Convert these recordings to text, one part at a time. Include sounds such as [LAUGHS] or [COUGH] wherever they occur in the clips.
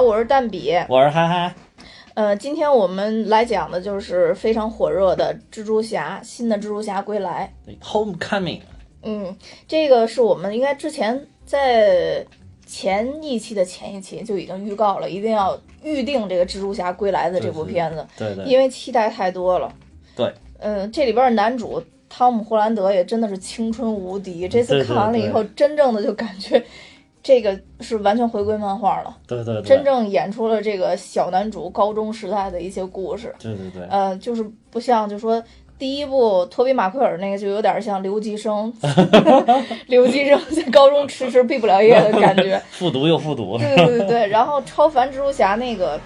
好，我是蛋比。我是憨憨，呃，今天我们来讲的就是非常火热的蜘蛛侠，新的蜘蛛侠归来。Homecoming，嗯，这个是我们应该之前在前一期的前一期就已经预告了，一定要预定这个蜘蛛侠归来的这部片子，对对因为期待太多了。对，嗯、这里边的男主汤姆·霍兰德也真的是青春无敌。这次看完了以后，真正的就感觉这个是完全回归漫画了。对对对，真正演出了这个小男主高中时代的一些故事。对对对，呃，就是不像，就说第一部托比马奎尔那个就有点像留级生，[LAUGHS] 留级生在高中迟迟毕不了业的感觉。[LAUGHS] 复读又复读，对对对对，然后超凡蜘蛛侠那个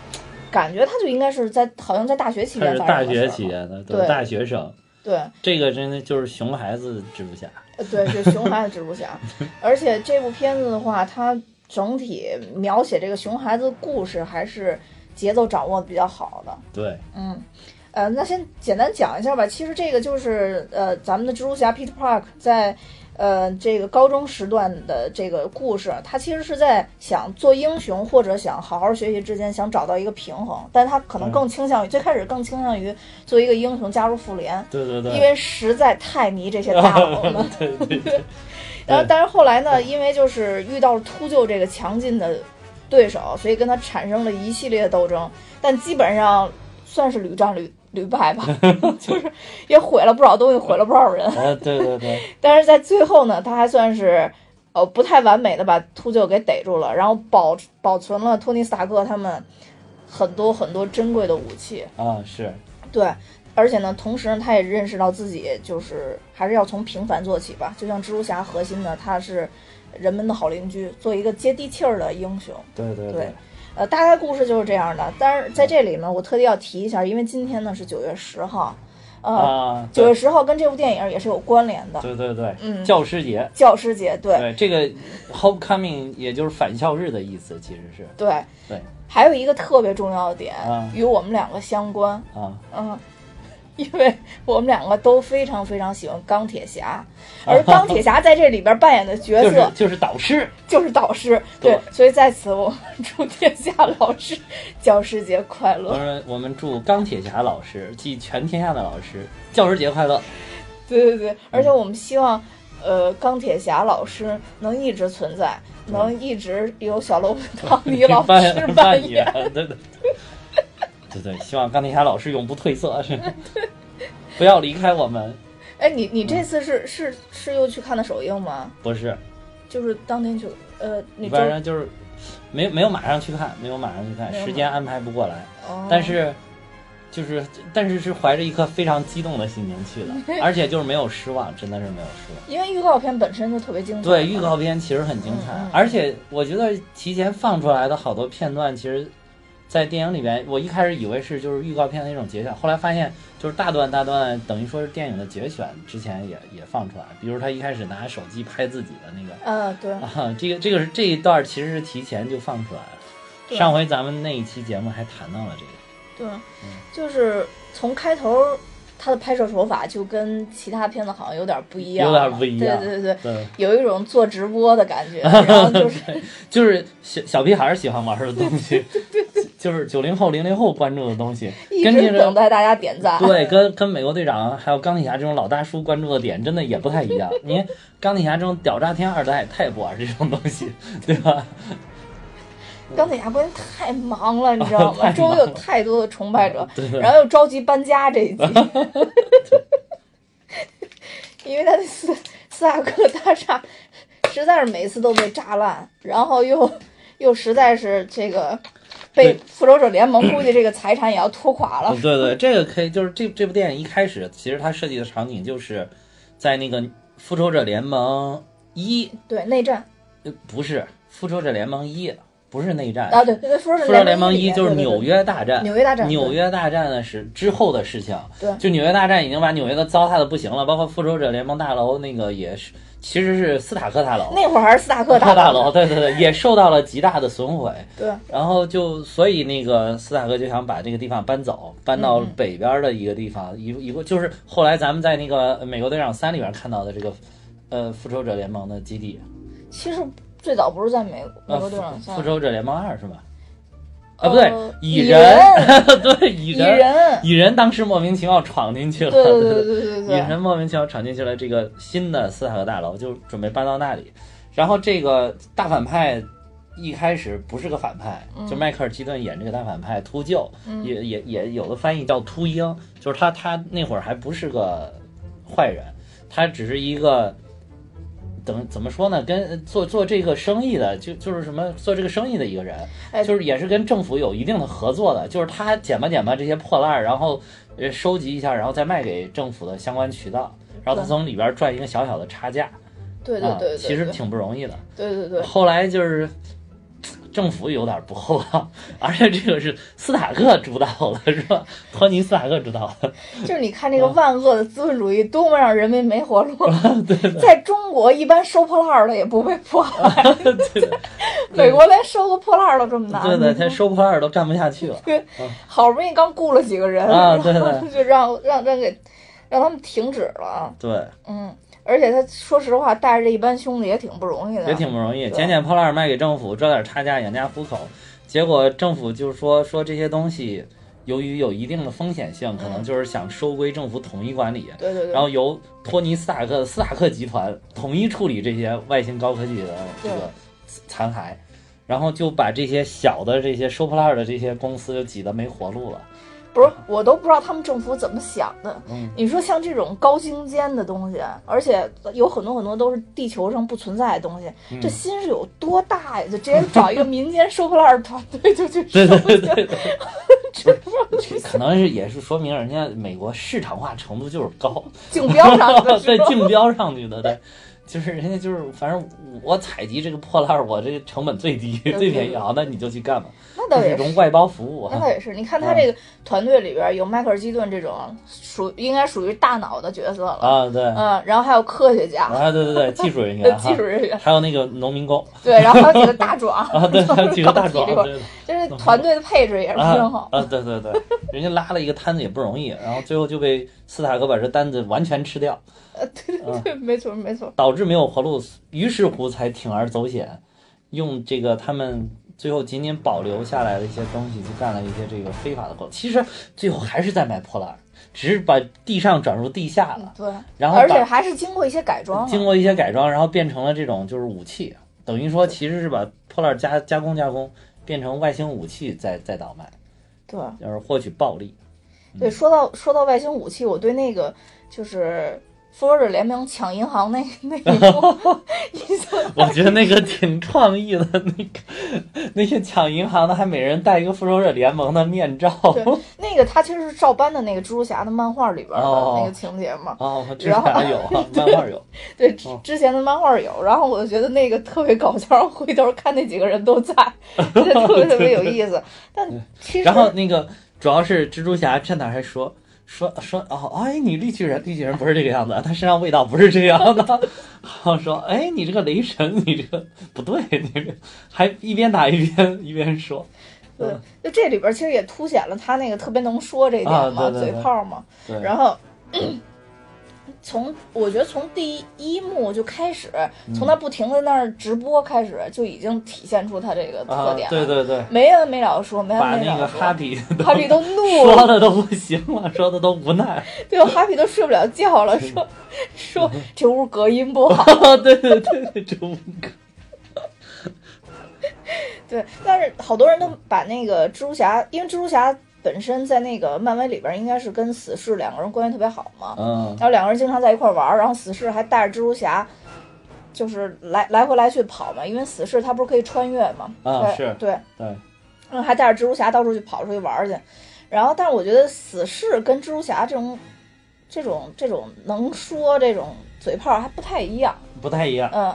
感觉，他就应该是在好像在大学期他间是大学期间的，对大学生，对。这个真的就是熊孩子蜘蛛侠，呃对，是熊孩子蜘蛛侠，[LAUGHS] 而且这部片子的话，它整体描写这个熊孩子故事还是节奏掌握的比较好的。对嗯，呃，那先简单讲一下吧。其实这个就是呃，咱们的蜘蛛侠 Peter Park 在呃这个高中时段的这个故事，他其实是在想做英雄或者想好好学习之间想找到一个平衡，但他可能更倾向于、最开始更倾向于做一个英雄加入复联。对对对，因为实在太迷这些大佬了，对 [LAUGHS] 对对，然后但是后来呢，因为就是遇到了秃鹫这个强劲的对手，所以跟他产生了一系列的斗争，但基本上算是屡战屡屡败吧，[LAUGHS] 就是也毁了不少东西，毁了不少人。啊对对对，[LAUGHS] 但是在最后呢，他还算是呃不太完美的把秃鹫给逮住了，然后保保存了托尼斯塔克他们很多很多珍贵的武器。啊是，对，而且呢，同时呢，他也认识到自己就是还是要从平凡做起吧。就像蜘蛛侠核心呢，他是人们的好邻居，做一个接地气儿的英雄。对对对，呃，大概故事就是这样的。但是在这里呢，我特地要提一下，因为今天呢是九月十号，呃，啊，九、啊月十号跟这部电影也是有关联的。对对对，嗯教师节，教师节，对对这个 Homecoming 也就是返校日的意思，其实是对对还有一个特别重要的点，啊与我们两个相关。啊，嗯，因为我们两个都非常非常喜欢钢铁侠，而钢铁侠在这里边扮演的角色就是就是导师，就是导师。对对，所以在此我们祝天下老师教师节快我乐。们我们祝钢铁侠老师及全天下的老师教师节快乐。对对对，而且我们希望，呃，钢铁侠老师能一直存在，能一直由小楼汤尼 [LAUGHS] 老师扮扮演。对对对对，希望钢铁侠老师永不褪色，是不要离开我们。哎，你你这次是是是又去看的首映吗？不是，就是当天去，呃，你周反正就是没没有马上去看，没有马上去看时间安排不过来。哦但是就是但是是怀着一颗非常激动的心情去的，[LAUGHS] 而且就是没有失望，真的是没有失望。因为预告片本身就特别精彩。对，预告片其实很精彩，嗯嗯而且我觉得提前放出来的好多片段，其实，在电影里边，我一开始以为是就是预告片的那种节选，后来发现就是大段大段，等于说是电影的节选，之前也也放出来，比如他一开始拿手机拍自己的那个。啊，对，啊，这个这个是这一段其实是提前就放出来了。上回咱们那一期节目还谈到了这个，对，嗯就是从开头他的拍摄手法就跟其他片子好像有点不一样，有点不一样。对对对。对，有一种做直播的感觉，[LAUGHS] 然后就是 [LAUGHS] 就是小小屁孩儿喜欢玩的东西，[LAUGHS] 就是九零后、零零后关注的东西，一直跟这个等待大家点赞。对，跟跟美国队长还有钢铁侠这种老大叔关注的点真的也不太一样。你看钢铁侠这种屌炸天二代，他也不玩这种东西，对吧？钢铁侠关键太忙了，你知道吗？[LAUGHS] 周围有太多的崇拜者，[LAUGHS] 对然后又着急搬家这一集，[LAUGHS] 因为他那斯斯塔克大厦实在是每次都被炸烂，然后又又实在是这个被复仇者联盟估计这个财产也要拖垮了。对对，这个可以，就是这这部电影一开始，其实它设计的场景就是在那个复仇者联盟一，对内战呃不是复仇者联盟一，不是内战，啊，对对对，复仇者联盟一就是纽约大战，纽约大战，纽约大战呢是之后的事情，对就纽约大战已经把纽约都糟蹋的不行了，包括复仇者联盟大楼那个也是，其实是斯塔克大楼，那会儿还是斯塔克大大楼，对对对，也受到了极大的损毁。对然后就所以那个斯塔克就想把这个地方搬走，搬到北边的一个地方，一一个就是后来咱们在那个《美国队长三》里边看到的这个，呃，复仇者联盟的基地，其实最早不是在美国队长三复复，仇者联盟二是吧？啊，不对呃，蚁蚁人，[LAUGHS] 对，蚁蚁人，蚁人当时莫名其妙闯进去了，对对对对对蚁人莫名其妙闯进去了这个新的斯塔克大楼，就准备搬到那里。然后这个大反派一开始不是个反派，就迈克尔基顿演这个大反派秃鹫，也也也有的翻译叫秃鹰，就是他他那会儿还不是个坏人，他只是一个。怎么怎么说呢？跟做做这个生意的，就就是什么做这个生意的一个人，哎就是也是跟政府有一定的合作的，就是他捡吧捡吧这些破烂，然后呃收集一下，然后再卖给政府的相关渠道，然后他从里边赚一个小小的差价，对对对，其实挺不容易的。对对对，后来就是政府有点不厚道，而且这个是斯塔克主导的，是吧？托尼斯塔克主导的，就是你看这个万恶的资本主义多么让人民没活路。对在中国，一般收破烂儿的也不被迫害，对的，美国连收个破烂儿都这么难。对的，他收破烂儿都干不下去了。对好不容易刚雇了几个人，啊对然后就让让让给让他们停止了。对，嗯，而且他说实话，带着这一班兄弟也挺不容易的，也挺不容易，捡捡破烂儿卖给政府，赚点差价养家糊口。结果政府就说说这些东西，由于有一定的风险性，可能就是想收归政府统一管理，对对对，然后由托尼斯塔克斯塔克集团统一处理这些外星高科技的这个残骸，然后就把这些小的这些收破烂儿的这些公司就挤得没活路了。不是我都不知道他们政府怎么想的。嗯你说像这种高精尖的东西，而且有很多很多都是地球上不存在的东西，嗯这心是有多大呀？就直接找一个民间收破烂儿团队就去对 [LAUGHS] 收对对对去。对，这可能是也是说明人家美国市场化程度就是高。竞标上的 [LAUGHS] 是对，竞标上去的，对，就是人家就是，反正我采集这个破烂儿，我这个成本最低、[LAUGHS] 最便宜，好，那你就去干吧，那倒也是。种外包服务哈。那倒也是，你看他这个团队里边有迈克尔基顿这种属应该属于大脑的角色了，啊，对，嗯，然后还有科学家、啊，对对对，技术人呃员 [LAUGHS] 哈技术，人员，还有那个农民工对，然后还有几个大壮，[LAUGHS] 啊，对，还有几个大壮，就是团队的配置也是非常好。啊啊，对对对，人家拉了一个摊子也不容易，然后最后就被斯塔克把这单子完全吃掉，呃，对对对，没错没错。导致没有活路，于是乎才铤而走险，用这个他们最后仅仅保留下来的一些东西，去干了一些这个非法的活动。其实最后还是在卖破烂，只是把地上转入地下了，对，然后而且还是经过一些改装啊。经过一些改装，然后变成了这种就是武器，等于说其实是把破烂加加工加工，变成外星武器再再倒卖，对就是获取暴利。对，说到说到外星武器，我对那个就是复仇者联盟抢银行那 [LAUGHS] 那一幕 [LAUGHS] 我觉得那个挺创意的，那个 [LAUGHS] 那些抢银行的还每人戴一个复仇者联盟的面罩。对，那个他其实是照搬的那个蜘蛛侠的漫画里边的哦那个情节嘛。哦，之前有啊，漫画有。对，哦之之前的漫画有，然后我就觉得那个特别搞笑，然后回头看那几个人都在，特别特别有意思。但其实然后那个主要是蜘蛛侠趁哪儿还说说说哦，哎，你绿巨人，绿巨人不是这个样子，他身上味道不是这样的。[LAUGHS] 然后说，哎，你这个雷神，你这个不对，你这个还一边打一边一边说，对，就这里边其实也凸显了他那个特别能说这一点嘛，啊对对对嘴炮嘛。然后 [LAUGHS] 从我觉得从第一幕就开始，从他不停的那儿直播开始，就已经体现出他这个特啊，点了。对对对，没完没了地说，没把完没了地说。那个哈比 [LAUGHS] 都哈比都怒了，说的都不行了，说的都无奈。[LAUGHS] 对吧？哈比都睡不了觉了，说说这屋隔音不好。[LAUGHS] 对对对，这屋隔。对，但是好多人都把那个蜘蛛侠，因为蜘蛛侠本身在那个漫威里边应该是跟死侍两个人关系特别好嘛，嗯然后两个人经常在一块玩儿，然后死侍还带着蜘蛛侠，就是来来回来去跑嘛，因为死侍他不是可以穿越嘛，对啊是对，对，然后还带着蜘蛛侠到处去跑出去玩儿去，然后但是我觉得死侍跟蜘蛛侠这种这种这种能说这种嘴炮还不太一样，不太一样。嗯，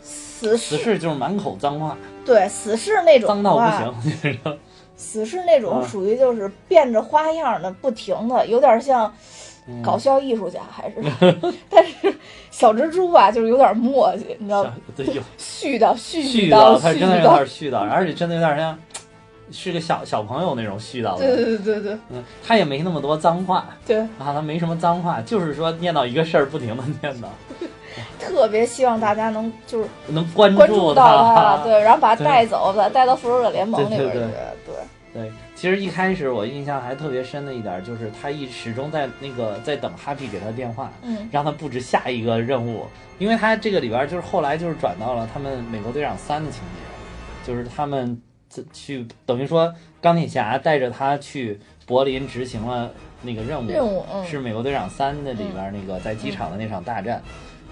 死死侍侍就是满口脏话，对死侍那种脏到不话行，你知道吗？死侍那种啊。属于就是变着花样的不停的，有点像嗯。搞笑艺术家，还是，[LAUGHS] 但是小蜘蛛吧，就是有点磨叽，你知道吗？对，有。絮叨絮絮叨叨，他絮真的有叨，点絮叨，而且真的有点像是个小小朋友那种絮叨对的。对对对对。嗯，他也没那么多脏话。对，啊，他没什么脏话，就是说念叨一个事儿，不停的念叨，[LAUGHS] 特别希望大家能就是能关关注到他。对，[LAUGHS] 然后把他带走，把他带到复仇者联盟里边去，对。对对。对，其实一开始我印象还特别深的一点就是他一始终在那个在等哈皮给他电话，嗯。让他布置下一个任务，因为他这个里边就是后来就是转到了他们美国队长三的情节，就是他们自去等于说钢铁侠带着他去柏林执行了那个任务，任务嗯。是美国队长三的里边那个在机场的那场大战。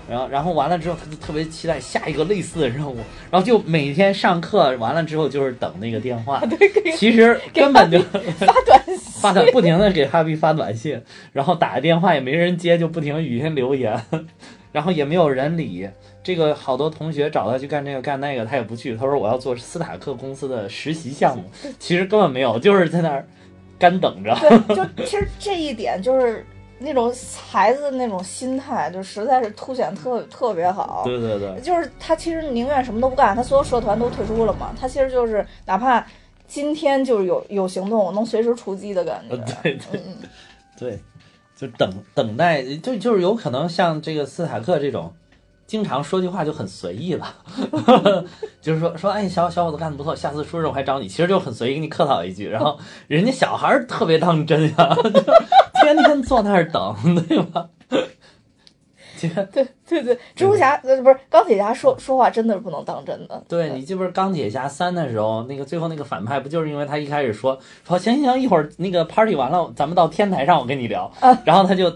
然后，然后完了之后，他就特别期待下一个类似的任务，然后就每天上课完了之后就是等那个电话，[LAUGHS] 其实根本就发短信，[LAUGHS] 发短不停的给哈比发短信，然后打个电话也没人接，就不停语音留言，[LAUGHS] 然后也没有人理。这个好多同学找他去干这个干那个，他也不去。他说我要做斯塔克公司的实习项目，其实根本没有，就是在那儿干等着。对，就其实这一点就是那种孩子的那种心态，就实在是凸显特特别好。对对对，就是他其实宁愿什么都不干，他所有社团都退出了嘛。他其实就是哪怕今天就是有有行动，能随时出击的感觉。呃对对对，就等等待，就就是有可能像这个斯塔克这种，经常说句话就很随意了，[LAUGHS] 就是说说哎小小伙子干的不错，下次出任务还找你，其实就很随意给你客套一句，然后人家小孩儿特别当真呀，[LAUGHS] 就天天坐那儿等，对吧？[LAUGHS] 对对对，蜘蛛侠呃不是钢铁侠说说话真的是不能当真的。对你记不记得钢铁侠三的时候，那个最后那个反派不就是因为他一开始说说行行行，一会儿那个 party 完了，咱们到天台上我跟你聊，然后他就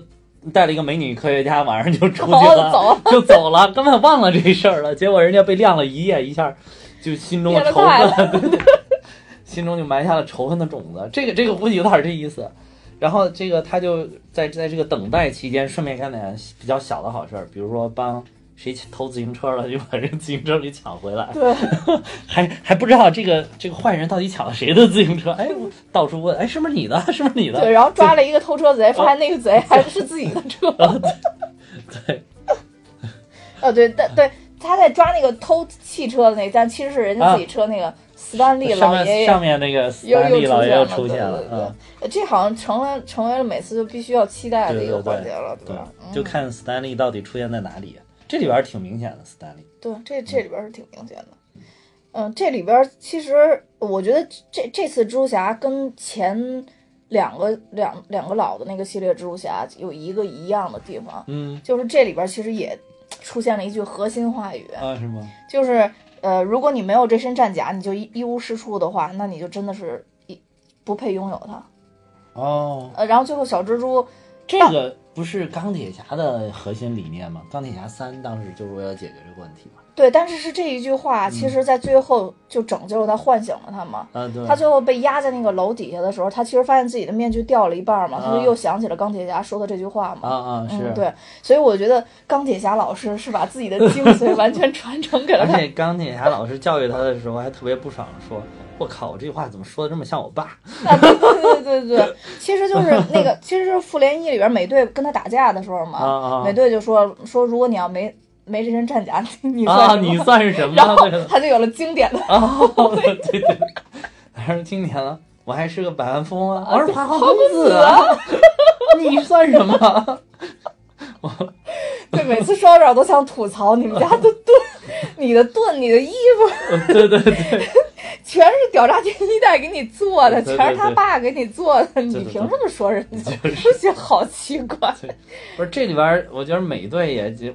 带了一个美女科学家，晚上就出去了，[LAUGHS] 就走了，根本忘了这事儿了。结果人家被晾了一夜，一下就心中的仇恨，对对，[LAUGHS] 心中就埋下了仇恨的种子。这个这个估计有点这意思。然后这个他就在在这个等待期间，顺便干点比较小的好事儿，比如说帮谁偷自行车了，就把人自行车给抢回来。对，[LAUGHS] 还还不知道这个这个坏人到底抢了谁的自行车？哎，我到处问，哎，是不是你的？[LAUGHS] 是不是你的？对，然后抓了一个偷车贼，发现那个贼还是自己的车。[LAUGHS] 对，哦，对，但对，他在抓那个偷汽车的那个，但其实是人家自己车那个斯丹利老爷爷上面那个斯又丹利又老爷又出现了，对这好像成了成为了每次就必须要期待的一个环节了，对吧？，嗯就看斯丹利到底出现在哪里。这里边挺明显的，斯丹利。对，这这里边是挺明显的。嗯，这里边其实我觉得这这次蜘蛛侠跟前两个两两个老的那个系列蜘蛛侠有一个一样的地方，嗯就是这里边其实也出现了一句核心话语，啊，是吗？就是呃，如果你没有这身战甲，你就一一无是处的话，那你就真的是一不配拥有它。哦，呃，然后最后小蜘蛛这个不是钢铁侠的核心理念吗？钢铁侠三当时就是为了解决这个问题嘛。对，但是是这一句话，其实在最后就拯救了他，唤醒了他嘛。啊，对。他最后被压在那个楼底下的时候，他其实发现自己的面具掉了一半嘛，他就啊又想起了钢铁侠说的这句话嘛。啊啊是，嗯，对，所以我觉得钢铁侠老师是把自己的精髓完全传承给了他。[LAUGHS] 而且钢铁侠老师教育他的时候还特别不爽，说：“我靠，我这句话怎么说的这么像我爸啊，对对对对对，其实就是那个，其实就是复联一里边美队跟他打架的时候嘛，啊啊美队就说说如果你要没没这身战甲，你啊？你算是什么？然后他就有了经典的哦，对对对，还是经典了。我还是个百万富翁啊，我是花花公子啊，你算什么？我 [LAUGHS] 对，每次说到这儿我都想吐槽你们家的盾，你的盾，你的衣服对对 [LAUGHS] 对，全是屌炸天一代给你做的，全是他爸给你做的，你凭什么说人家？我觉得好奇怪。不是这里边儿，我觉得美队也就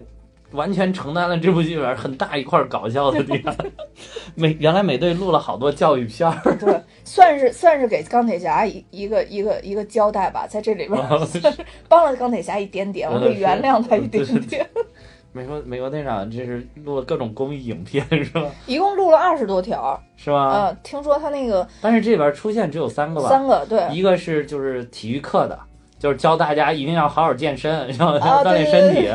完全承担了这部剧里边儿很大一块儿搞笑的地方。[LAUGHS] 美原来美队录了好多教育片儿，对，算是算是给钢铁侠一一个一个一个交代吧，在这里边哦 [LAUGHS] 算是帮了钢铁侠一点点，我可以原谅他一点点。美国美国队长这是录了各种公益影片 [LAUGHS] 是吧？一共录了二十多条，是吧？嗯，听说他那个但是这里边儿出现只有三个吧？三个对，一个是就是体育课的，就是教大家一定要好好健身，要啊锻炼对身体。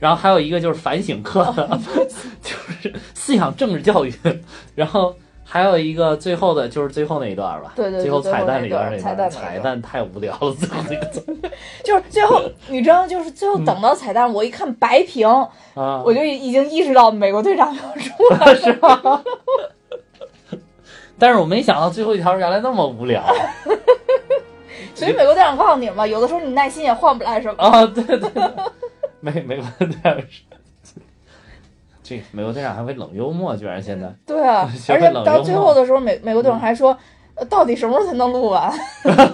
然后还有一个就是反省课的，[LAUGHS] 就是思想政治教育。[LAUGHS] 然后还有一个最后的就是最后那一段吧，对对对最后彩蛋里边最后那那段彩蛋太无聊了，最后那个 [LAUGHS] 就是最后你知道，就是最后等到彩蛋，我一看白屏，啊，我就已经意识到美国队长要出来了。[LAUGHS] 是吧？但是我没想到最后一条原来那么无聊 [LAUGHS] 所以美国队长告诉你了嘛，有的时候你耐心也换不来什么。啊！对对对，美美国队长是。这美国队长还会冷幽默，居然现在对啊，[LAUGHS] 而且到最后的时候，美美国队长还说，呃到底什么时候才能录完？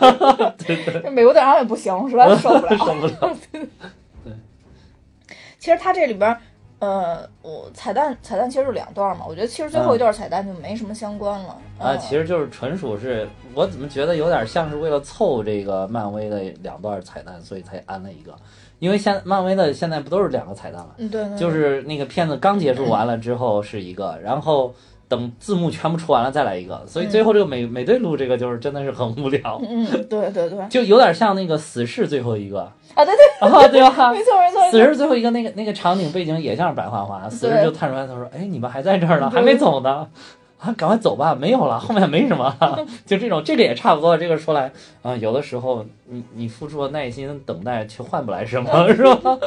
[LAUGHS] 这美国队长也不行，实在受不了。[LAUGHS] 受不了。对其实它这里边儿，呃，我彩蛋彩蛋其实就两段嘛，我觉得其实最后一段彩蛋就没什么相关了。啊，嗯其实就是纯属是我怎么觉得有点像是为了凑这个漫威的两段彩蛋，所以才安了一个。因为现漫威的现在不都是两个彩蛋吗？嗯，对对，就是那个片子刚结束完了之后是一个，然后等字幕全部出完了再来一个，所以最后这个美美队录这个就是真的是很无聊，嗯，对对对，就有点像那个死侍最后一个。啊，对对，[LAUGHS] 啊，对 [LAUGHS] 吧？没错没错，死侍最后一个那个那个场景背景也像是白花花，死侍就探出来，他说：“哎，你们还在这儿呢，还没走呢。”啊，赶快走吧，没有了，后面没什么了，[LAUGHS] 就这种，这个也差不多。这个说来啊、有的时候你你付出了耐心等待，却换不来什么，是吧？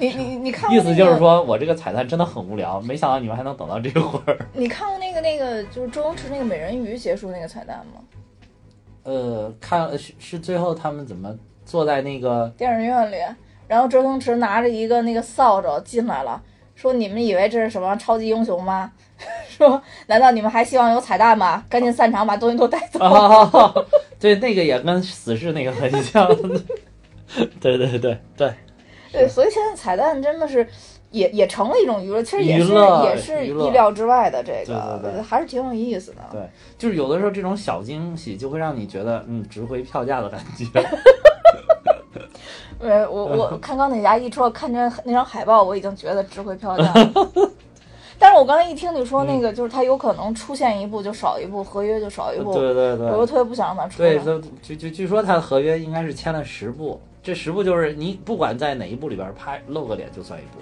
你你你看 [LAUGHS] 过意思就是说我这个彩蛋真的很无聊，没想到你们还能等到这会儿。你看过那个那个就是周星驰那个美人鱼结束那个彩蛋吗？呃，看是是最后他们怎么坐在那个电影院里，然后周星驰拿着一个那个扫帚进来了，说：“你们以为这是什么超级英雄吗？[LAUGHS] 说难道你们还希望有彩蛋吗？赶紧散场，把东西都带走。啊，[LAUGHS] 对，那个也跟死侍那个很像。对对对对，对，[LAUGHS] 所以现在彩蛋真的是也也成了一种娱乐，其实也是也是意料之外的这个，还是挺有意思的。对就是有的时候这种小惊喜就会让你觉得嗯值回票价的感觉。呃，我我看钢铁侠一出，看见那张海报，我已经觉得值回票价了。但是我刚才一听你说那个，就是他有可能出现一部就少一部，合约就少一部，对对对我又特别不想让他出来。对，就就据据说他的合约应该是签了十部，这十部就是你不管在哪一部里边拍露个脸就算一部。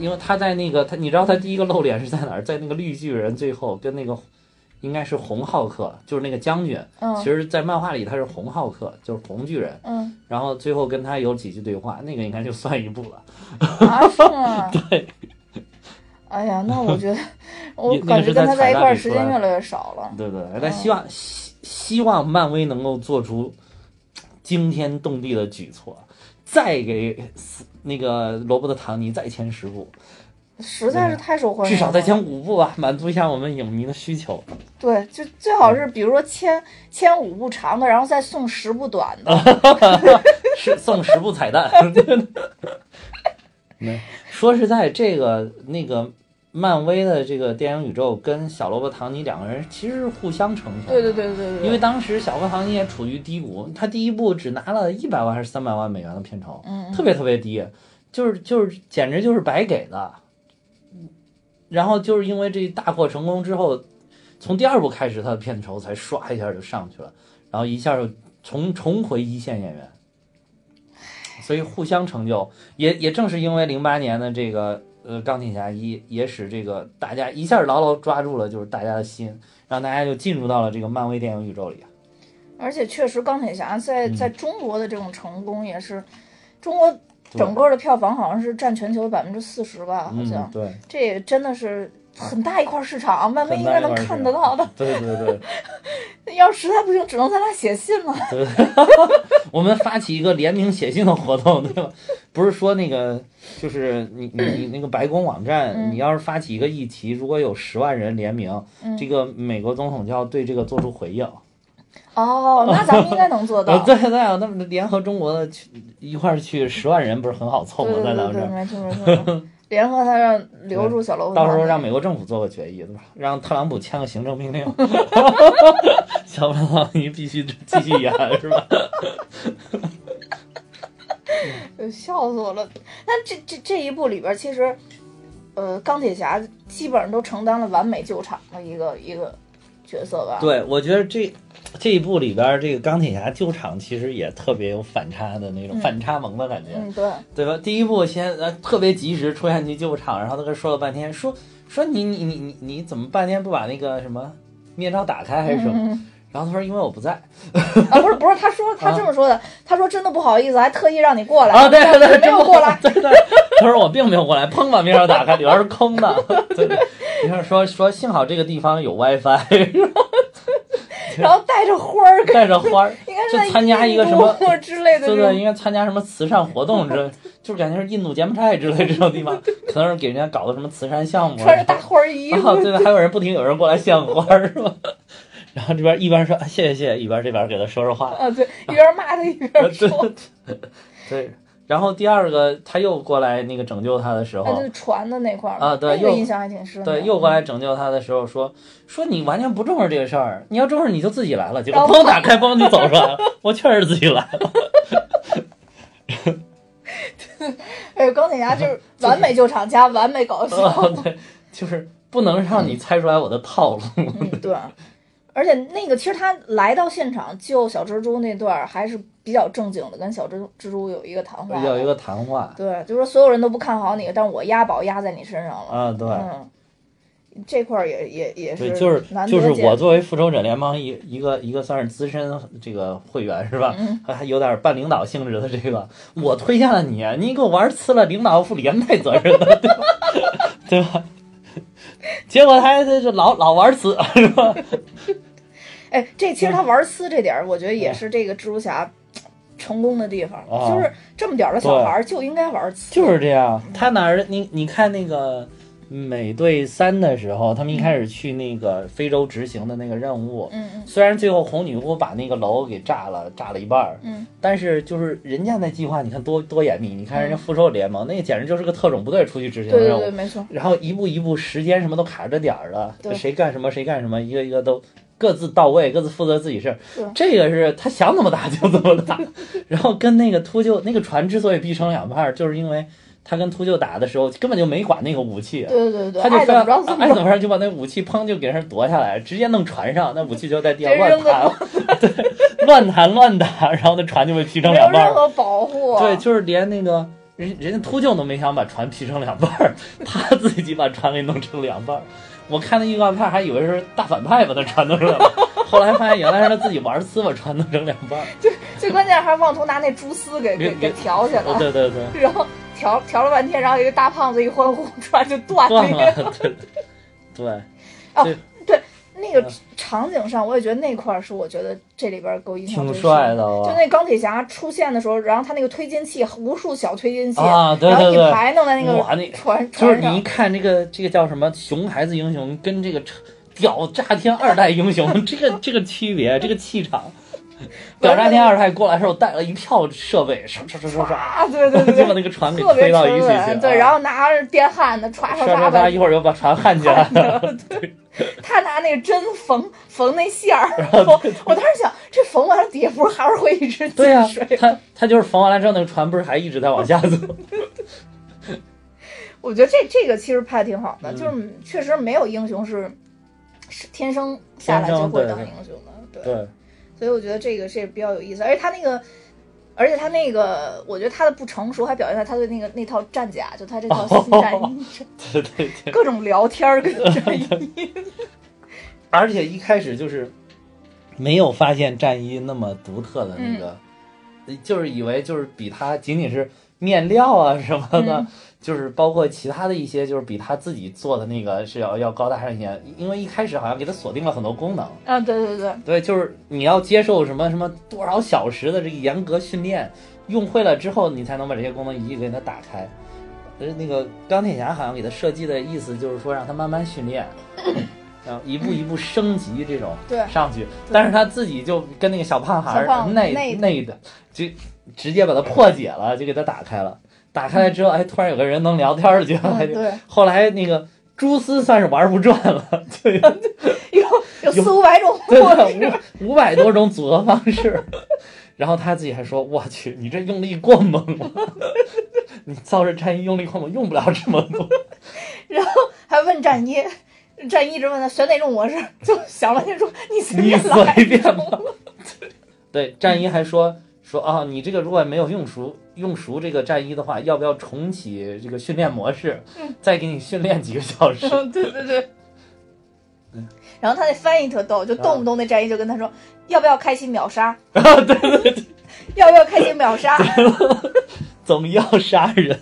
因为他在那个他，你知道他第一个露脸是在哪儿？在那个绿巨人最后跟那个应该是红浩克，就是那个将军。嗯其实，在漫画里他是红浩克，就是红巨人。嗯然后最后跟他有几句对话，那个应该就算一部了。啊是吗？[LAUGHS] 对。哎呀，那我觉得 [LAUGHS] 我感觉跟他在一块儿时间越来越少了。对对对，但希望希希望漫威能够做出惊天动地的举措，再给那个罗伯特·唐尼再签十部，实在是太受欢迎了，至少再签五部吧，满足一下我们影迷的需求。对，就最好是比如说签签五部长的，然后再送十部短的。[LAUGHS] 是送十部彩蛋。[LAUGHS] 没说实在，这个那个漫威的这个电影宇宙跟小罗伯·唐尼两个人其实是互相成全。对对对对对对，因为当时小罗伯·唐尼也处于低谷，他第一部只拿了一百万还是三百万美元的片酬，嗯特别特别低，就是就是简直就是白给的。然后就是因为这大获成功之后，从第二部开始，他的片酬才唰一下就上去了，然后一下就重重回一线演员，所以互相成就。也也正是因为零八年的这个呃钢铁侠一，也使这个大家一下牢牢抓住了就是大家的心，让大家就进入到了这个漫威电影宇宙里。而且确实钢铁侠在嗯在中国的这种成功也是，中国整个的票房好像是占全球百分之四十吧，好嗯像，对。这也真的是很大一块市场，漫威很应该能看得到的。[LAUGHS] 对对对 [LAUGHS] 要实在不行，只能咱俩写信了。对，[LAUGHS] 我们发起一个联名写信的活动，对吧？不是说那个，就是你你你那个白宫网站，嗯你要是发起一个议题，如果有十万人联名，嗯这个美国总统就要对这个做出回应。哦，那咱们应该能做呃，到。对对啊，那么联合中国的去一块儿去十万人，不是很好凑吗？在咱们这儿。没错没错。联合他让留住小罗伯特，到时候让美国政府做个决议，对吧？让特朗普签个行政命令，[LAUGHS] [LAUGHS] 小罗伯特你必须继续演，是吧？[LAUGHS] 呃笑死我了。那这这这一部里边，其实，呃，钢铁侠基本上都承担了完美救场的一个一个角色吧。对，我觉得这这一部里边儿，这个钢铁侠救场其实也特别有反差的那种、嗯。反差萌的感觉，嗯，对，对吧？第一部先呃特别及时出现去救场，然后他跟说了半天，说说你你你你你怎么半天不把那个什么面罩打开还是什么？嗯。然后他说因为我不在。啊，不是不是，他说 [LAUGHS] 他这么说的，他说真的不好意思，还特意让你过来。啊，对对对，没有过来，对对，他说我并没有过来，砰把面罩打开，里边是空的，对对，[LAUGHS] 你看说说幸好这个地方有 WiFi，然后带着花儿，带着花儿，应该参加一个什么之类的对对，应该参加什么慈善活动之类，[LAUGHS] 就是感觉是印度柬埔寨之类这种地方，可能是给人家搞的什么慈善项目。穿着大花儿衣啊，服，对对，还有人不停有人过来献花是吧？[LAUGHS] 然后这边一边说啊谢谢谢谢，一边这边给他说说话，啊，对，一边骂他一边说，对。然后第二个他又过来那个拯救他的时哎，候就，船的那块儿啊对又那个印象还挺深的。对，又过来拯救他的时候说说你完全不重视这个事儿，你要重视你就自己来了。结果砰打开嘣就走出来了，[LAUGHS] 我确实自己来了。[LAUGHS] 哎呦，钢铁侠就是完美救场加完美搞笑。[LAUGHS] 哦，对，就是不能让你猜出来我的套路。嗯，对。而且那个其实他来到现场救小蜘蛛那段儿还是比较正经的，跟小蜘蜘蛛有一个谈话。有一个谈话对，就是说所有人都不看好你，但我押宝押在你身上了。啊，对。嗯，这块儿也也也对，就是就是我作为复仇者联盟一一个一个算是资深这个会员是吧？嗯还还有点半领导性质的这个，我推荐了你，你给我玩呲了，领导负连带责任的，对吧？[LAUGHS] 对吧？[LAUGHS] 结果他他就老老玩呲是吧？[LAUGHS] 哎，这其实他玩呲这点儿，我觉得也是这个蜘蛛侠成功的地方，啊就是这么点儿的小孩儿就应该玩呲。就是这样，他哪儿你你看那个美队三的时候，他们一开始去那个非洲执行的那个任务，嗯嗯。虽然最后红女巫把那个楼给炸了，炸了一半儿，嗯，但是就是人家那计划，你看多多严密，你看人家复仇者联盟那简直就是个特种部队出去执行任务，对对对，没错。然后一步一步时间什么都卡着点儿的，对。谁干什么谁干什么，一个一个都各自到位，各自负责自己事儿。对。这个是他想怎么打就怎么打，[LAUGHS] 然后跟那个秃鹫那个船之所以劈成两半儿，就是因为他跟秃鹫打的时候根本就没管那个武器。对对对，他就爱怎么非要着怎么着。爱怎么着就把那武器砰就给人夺下来，直接弄船上，那武器就在地上乱弹，[LAUGHS] 对，乱弹乱打，然后那船就被劈成两半儿。任何保护。对，就是连那个人人家秃鹫都没想把船劈成两半儿，[LAUGHS] 他自己把船给弄成两半儿。我看那预告片还以为是大反派把他船弄成两半，后来发现原来是他自己玩呲把船弄成两半儿。最关键还是妄图拿那蛛丝给给给给调起来，哦，对对对，然后调调了半天，然后一个大胖子一欢呼，突然就断断了，了。[LAUGHS] 对对哦对，那个嗯场景上，我也觉得那块儿是我觉得这里边儿够印象挺最深帅的哇就那钢铁侠出现的时候，然后他那个推进器，无数小推进器，啊对然后一排弄在那个船就是。你一看这个这个叫什么熊孩子英雄，跟这个屌炸天二代英雄这个这个区别，这个气场。[LAUGHS] 屌炸天二代过来的时候带了一票设备，唰唰唰唰唰，啊，对对对 [LAUGHS] 就把，那个船给特别推到一起，去。对，啊然后拿着电焊的唰唰唰，歘把一会儿又把船焊起来了。[LAUGHS] 对他拿那个针缝缝那线儿，我我当时想，这缝完了底下不是还是会一直对呀、进水？他他就是缝完了之后，那个船不是还一直在往下走？我觉得这这个其实拍的挺好的，嗯就是确实没有英雄是是天生下来就会当英雄的，对，对，所以我觉得这个是比较有意思，而且他那个。而且他那个，我觉得他的不成熟还表现在他的那个那套战甲，就他这套新战衣 [LAUGHS] 上，对对对，各种聊天儿跟战衣。而且一开始就是没有发现战衣那么独特的那个，就是以为就是比他仅仅是面料啊什么的，嗯就是包括其他的一些，就是比他自己做的那个是要要高大上一些。因为一开始好像给他锁定了很多功能，啊，对对对，对，就是你要接受什么什么多少小时的这个严格训练，用会了之后，你才能把这些功能一一给它打开。呃，那个钢铁侠好像给他设计的意思就是说让他慢慢训练，[LAUGHS] 然后一步一步升级这种对上去，但是他自己就跟那个小胖孩儿内内内的就直接把它破解了，就给他打开了。打开来之后，哎，突然有个人能聊天儿，就嗯，对，后来那个蛛丝算是玩不转了，[LAUGHS] 对有 [LAUGHS] 有有四五百种 [LAUGHS] 对，对，五五百多种组合方式。然后他自己还说：“我去，你这用力过猛了，你造这战衣用力过猛，用不了这么多。然后还问战衣，战衣一直问他选哪种模式，就想了天说你随你便来，随便吧。”对，战衣还说说啊，你这个如果没有用熟用熟这个战衣的话，要不要重启这个训练模式，再给你训练几个小时？[LAUGHS] 嗯，对对对。然后他那翻译特逗，就动不动那战衣就跟他说，要不要开启秒杀？[LAUGHS] 啊，对对对，要不要开启秒杀？[LAUGHS] 总要杀人。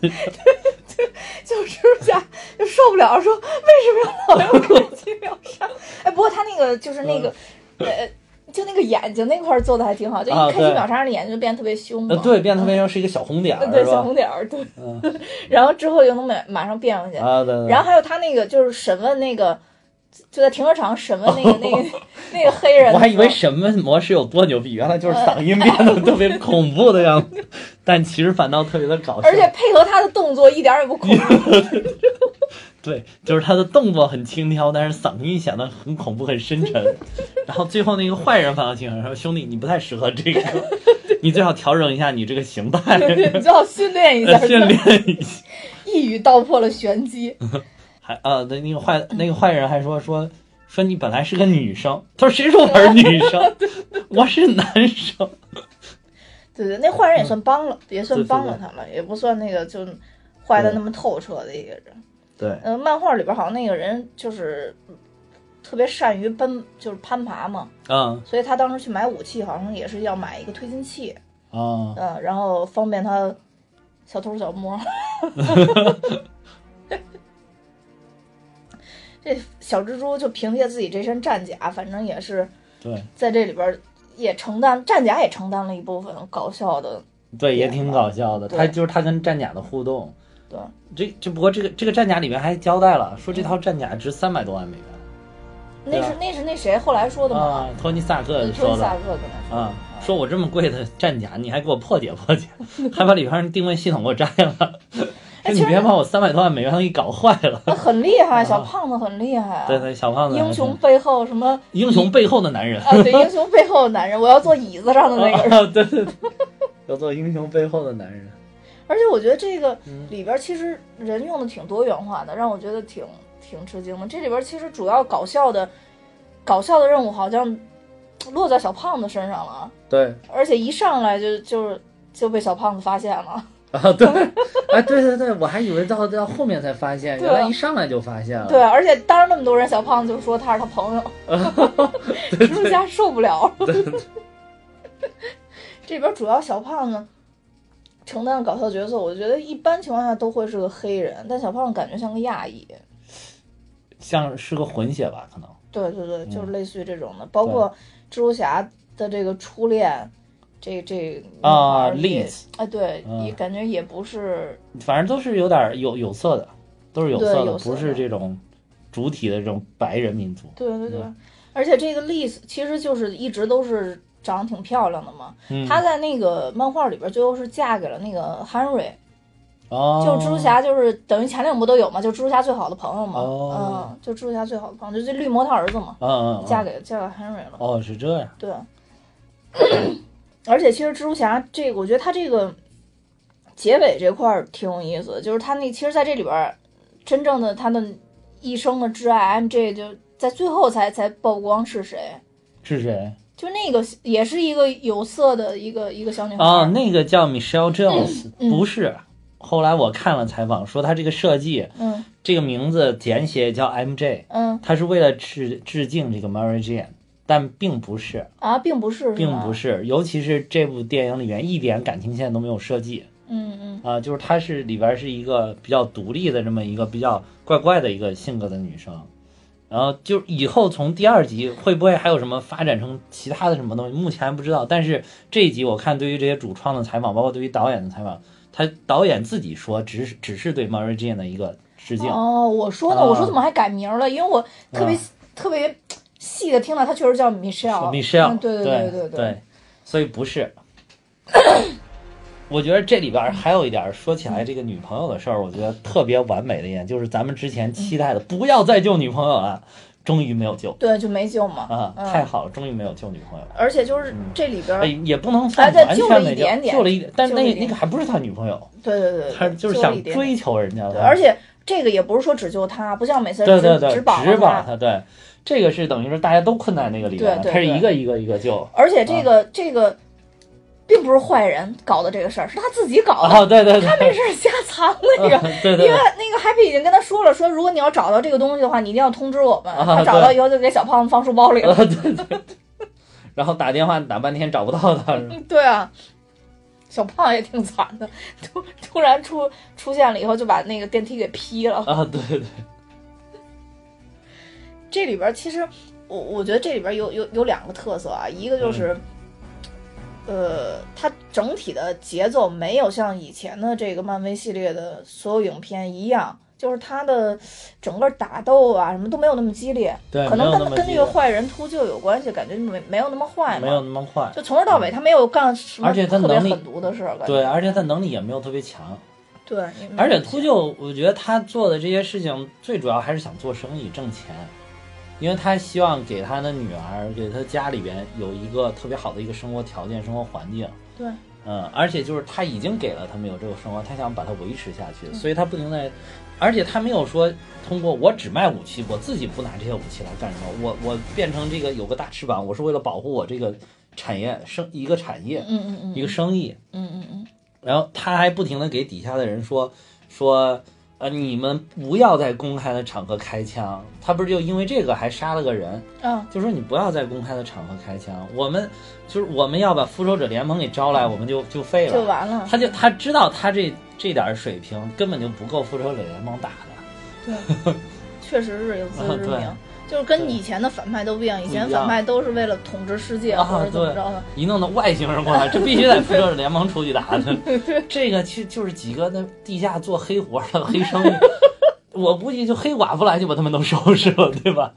就蜘蛛侠就受不了，说为什么要老要开启秒杀？哎，不过他那个就是那个，呃，就那个眼睛那块儿做的还挺好，就一开机秒杀，那眼睛就变得特别凶。对，变特别凶是一个小红点儿，对，小红？点儿，对。嗯 [LAUGHS] 然后之后又能马马上变回去。啊，对对。然后还有他那个就是审问那个就在停车场审问那个 [LAUGHS] 那个那个黑人我还以为审问模式有多牛逼，原来就是嗓音变得特别恐怖的样子，但其实反倒特别的搞笑。而且配合他的动作一点儿也不恐怖。[LAUGHS] 对，就是他的动作很轻佻，但是嗓音显得很恐怖、很深沉。[LAUGHS] 然后最后那个坏人反倒轻声说：“兄弟，你不太适合这个，你最好调整一下你这个形态，你最好训练一下，训练一下。”一语道破了玄机。还啊，那那个坏那个坏人还说说说你本来是个女生，他说谁说我是女生？[LAUGHS] 我是男生。对对，那坏人也算帮了，也算对对帮了他了，也不算那个就坏的那么透彻的一个人。对，嗯、漫画里边好像那个人就是特别善于奔，就是攀爬嘛，嗯所以他当时去买武器，好像也是要买一个推进器，啊，嗯、然后方便他小偷小摸。[LAUGHS] 小蜘蛛就凭借自己这身战甲，反正也是对在这里边也承担战甲也承担了一部分搞笑的，对，也挺搞笑的。他就是他跟战甲的互动。对，这这不过这个这个战甲里面还交代了，说这套战甲值三百多万美元那是那是那谁后来说的吗？啊，托尼萨克托说的尼萨克跟他说啊，说我这么贵的战甲，你还给我破解破解，[LAUGHS] 还把里边定位系统给我摘了，[LAUGHS] 你别把我三百多万美元给搞坏了。很厉害，小胖子很厉害对对，小胖子英雄背后什么 [LAUGHS] 英雄背后的男人啊？对，英雄背后的男人，我要坐椅子上的那个人。[LAUGHS] 啊，对对对，[LAUGHS] 要做英雄背后的男人。而且我觉得这个嗯里边其实人用的挺多元化的，让我觉得挺挺吃惊的。这里边其实主要搞笑的搞笑的任务好像落在小胖子身上了，对而且一上来就就是就被小胖子发现了。啊，对，哎，对对对，我还以为到到后面才发现，原来一上来就发现了。对，而且当着那么多人，小胖子就说他是他朋友，[LAUGHS] 蜘蛛侠受不了了。[LAUGHS] 这边主要小胖子承担搞笑角色，我觉得一般情况下都会是个黑人，但小胖子感觉像个亚裔。像是个混血吧，可能。对对对，嗯就是类似于这种的，包括蜘蛛侠的这个初恋，这这女啊孩儿也 Liz 哎对，嗯。也感觉也不是反正都是有点有有色的，都是有色的，不是这种主体的这种白人民族。对对对，嗯。而且这个 Liz 其实就是一直都是长得挺漂亮的嘛。嗯，她在那个漫画里边最后是嫁给了那个 Henry，、哦，就蜘蛛侠就是等于前两部都有嘛，就蜘蛛侠最好的朋友嘛，哦。嗯，就蜘蛛侠最好的朋友，就这绿魔他儿子嘛，嗯，嗯嗯，嫁给嫁给 Henry 了。哦是这样，对，[COUGHS] 而且其实蜘蛛侠这个，我觉得他这个结尾这块儿挺有意思的，就是他那其实在这里边儿，真正的他的一生的挚爱 MJ 就在最后才才曝光是谁，是谁？就那个也是一个有色的一个一个小女孩啊？那个叫 Michelle Jones，嗯不是。后来我看了采访，说他这个设计，嗯。这个名字简写叫 MJ，嗯。他是为了致致敬这个 Mary Jane，但并不是，啊，并不是，并不是尤其是这部电影里面一点感情线都没有设计。嗯嗯。啊，就是她是里边是一个比较独立的这么一个比较怪怪的一个性格的女生，然后就以后从第二集会不会还有什么发展成其他的什么东西，目前还不知道。但是这一集我看对于这些主创的采访，包括对于导演的采访，他导演自己说只是只是对 Mary Jane 的一个致敬。哦，我说呢，啊我说怎么还改名了？因为我特别、啊。特别细的听到他确实叫 Michelle，Michelle，嗯对对对对所以不是。我觉得这里边还有一点，说起来这个女朋友的事儿，我觉得特别完美的一点，就是咱们之前期待的不要再救女朋友了，终于没有救。对，就没救嘛。啊，嗯、太好了，终于没有救女朋友。而且就是这里边儿，哎，也不能算完救了一全没救，点点救了一点，但那救了一点那个还不是他女朋友，对对对，他就是想追求人家，的，而且这个也不是说只救他，不像每次只对对对，只绑了只绑他，对，这个是等于说大家都困在那个里面了，他是一个一个一个救。而且这个、这个并不是坏人搞的这个事儿，是他自己搞的，哦，对对对，他没事瞎藏那个。[LAUGHS] 因为那个 Happy 已经跟他说了，说如果你要找到这个东西的话，你一定要通知我们。[LAUGHS] 啊他找到以后就给小胖子放书包里了。[LAUGHS] 对对，然后打电话打半天找不到他，对啊，小胖也挺惨的，突突然出出现了以后，就把那个电梯给劈了。啊，对对，这里边其实我我觉得这里边有有有两个特色啊，一个就是，呃，它整体的节奏没有像以前的这个漫威系列的所有影片一样就是他的整个打斗啊什么都没有那么激烈，对，可能跟跟那个坏人秃鹫有关系，感觉没没有那么坏没有，那么坏，就从头到尾他没有干什么而且他特别能力狠毒的事儿，对，而且他能力也没有特别强。对，而且秃鹫，我觉得他做的这些事情，最主要还是想做生意挣钱，因为他希望给他的女儿，给他家里边有一个特别好的一个生活条件、生活环境。对，嗯，而且就是他已经给了他们有这个生活，他想把它维持下嗯去，所以他不停在，而且他没有说通过我只卖武器，我自己不拿这些武器来干什么，我我变成这个有个大翅膀，我是为了保护我这个产业生一个产业，嗯嗯嗯一个生意，嗯嗯嗯，然后他还不停的给底下的人说说，呃，你们不要在公开的场合开枪。他不是就因为这个还杀了个人，啊，就说你不要在公开的场合开枪。我们就是我们要把复仇者联盟给招来，我们就就废了。就完了。他就他知道他这这点儿水平根本就不够复仇者联盟打的。对，确实是有自知之啊明，就是跟以前的反派都不一样，以前反派都是为了统治世界啊或者怎么着的。一弄到外星人过来，这必须得复仇者联盟出去打的。[LAUGHS] 这个其实就是几个那地下做黑活儿的黑生意，[LAUGHS] 我估计就黑寡妇来就把他们都收拾了，对吧？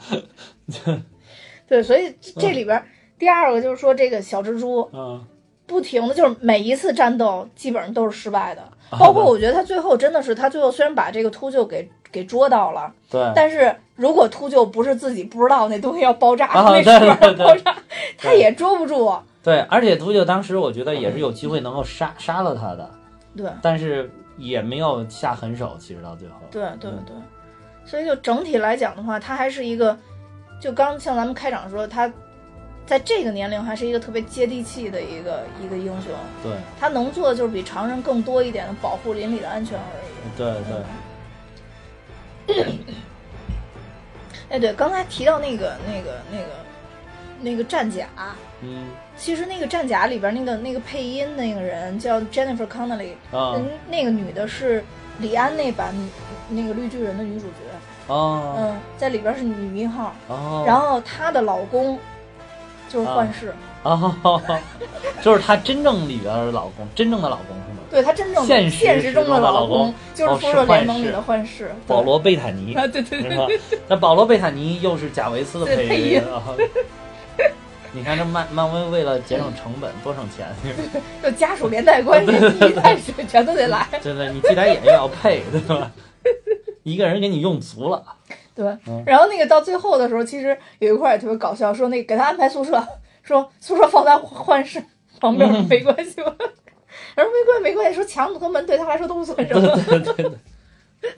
[LAUGHS] 对，所以这里边儿第二个就是说，这个小蜘蛛嗯，不停的就是每一次战斗基本上都是失败的，包括我觉得他最后真的是他最后虽然把这个秃鹫给给捉到了，对。但是如果秃鹫不是自己不知道那东西要爆炸，啊那对对对爆炸，他也捉不住。对，而且秃鹫当时我觉得也是有机会能够杀杀了他的，对但是也没有下狠手。其实到最后，对对嗯对，所以就整体来讲的话，他还是一个，就刚像咱们开场说，他在这个年龄还是一个特别接地气的一个一个英雄。对。他能做的就是比常人更多一点的保护邻里的安全而已。对对，哎，对，刚才提到那个那个那个那个战甲，嗯。其实那个战甲里边那个那个配音那个人叫 Jennifer Connelly，啊。嗯，那个女的是李安那版那个绿巨人的女主角，哦嗯，在里边是女一号，哦，然后她的老公就是幻视，哦，[LAUGHS] 就是她真正里边的老公，真正的老公是吗？对她真正现实中中的老老公就是哦复仇者联盟里的幻视，保罗贝塔尼啊，对对对？那保罗贝塔尼又是贾维斯的配音啊。[LAUGHS] 你看这漫漫威为了节省成本多省钱，[LAUGHS] 就家属连带关系，一带水全都得来，真的，你替代演员要配，对吧？一个人给你用足了，对嗯。然后那个到最后的时候，其实有一块也特别搞笑，说那个给他安排宿舍，说宿舍放在幻视旁边嗯没关系吗？[LAUGHS] 然后没关系没关系，说墙和门对他来说都不算什对么。对 [LAUGHS] 对对。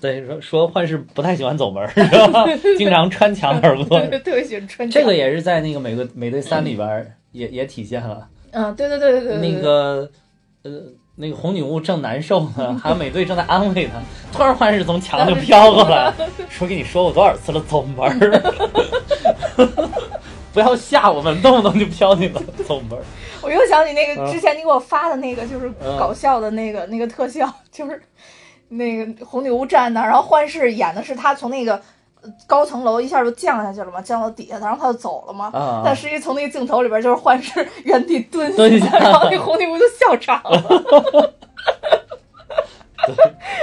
对，说说幻视不太喜欢走门，是吧？经常穿墙而过。对，特别喜欢穿这个也是在那个美国美队三里边儿也也体现了。嗯，对对对对对对，那个呃，那个红女巫正难受呢，还有美队正在安慰她，突然幻视从墙就 [LAUGHS] 飘过来，说跟你说过多少次了，走门儿，[LAUGHS] 不要吓我们，动不动就飘进了走门儿。我又想起那个嗯之前你给我发的那个，就是嗯搞笑的那个那个特效，就是那个红女巫站那儿，然后幻视演的是她从那个呃高层楼一下就降下去了嘛，降到底下，然后他就走了嘛。啊但实际从那个镜头里边，就是幻视原地蹲蹲下然后那红女巫就笑场了。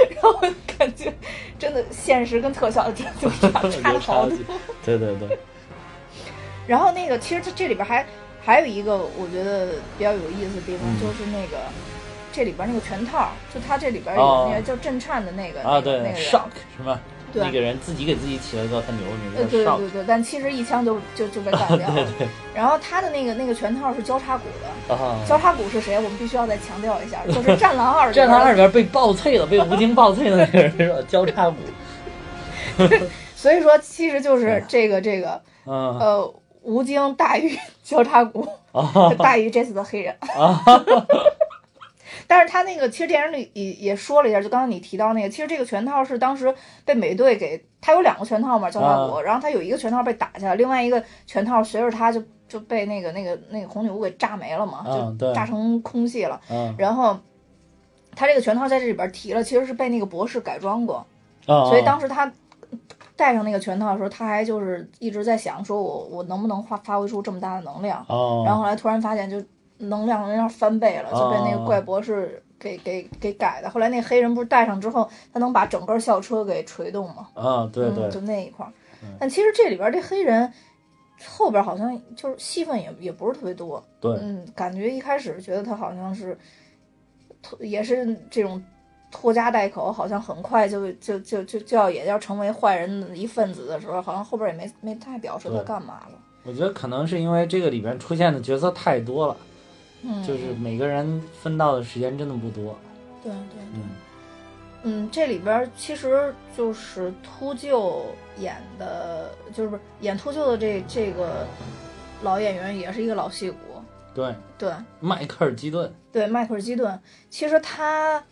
然后感觉真的现实跟特效真的就差差了好多。对对对，然后那个其实它这里边还还有一个我觉得比较有意思的地方，嗯就是那个这里边那个拳套，就它这里边哦有那个叫震颤的那个、啊对那个那个人，shock 是吧？对那个人自己给自己起了一个很牛的名呃，字叫对对对，但其实一枪就就就被干掉了。[LAUGHS] 对对然后他的那个那个拳套是交叉骨的，啊。交叉骨是谁？我们必须要再强调一下，[LAUGHS] 就是《战狼二》战狼二里边被爆脆了，被吴京爆脆的那个人是吧？交叉骨，[LAUGHS] 所以说其实就是这个这个嗯呃，吴京大于交叉骨，啊大于这次的黑人。啊，但是他那个其实电影里也也说了一下，就刚刚你提到那个，其实这个拳套是当时被美队给他有两个拳套嘛，交叉啊。骨，然后他有一个拳套被打下来，另外一个拳套随着他就就被那个那个那个红女巫给炸没了嘛，就炸成空气了。嗯然后他这个拳套在这里边提了，其实是被那个博士改装过，啊，所以当时他戴上那个拳套的时候，他还就是一直在想，说我我能不能发发挥出这么大的能量。哦，然后后来突然发现，就能量人家翻倍了，就被那个怪博士给给给改的。后来那黑人不是戴上之后，他能把整个校车给锤动吗？啊，对对嗯，，就那一块儿。但其实这里边这黑人后边好像就是戏份也也不是特别多。对，嗯，感觉一开始觉得他好像是，拖也是这种拖家带口，好像很快就就就就就要也要成为坏人的一份子的时候，好像后边也没没太表示他干嘛了。我觉得可能是因为这个里边出现的角色太多了，嗯，就是每个人分到的时间真的不多。对对，嗯，嗯，这里边其实就是秃鹫演的，就是不是演秃鹫的这这个老演员也是一个老戏骨。对，对。迈克尔基顿，对，迈克尔基顿，其实他，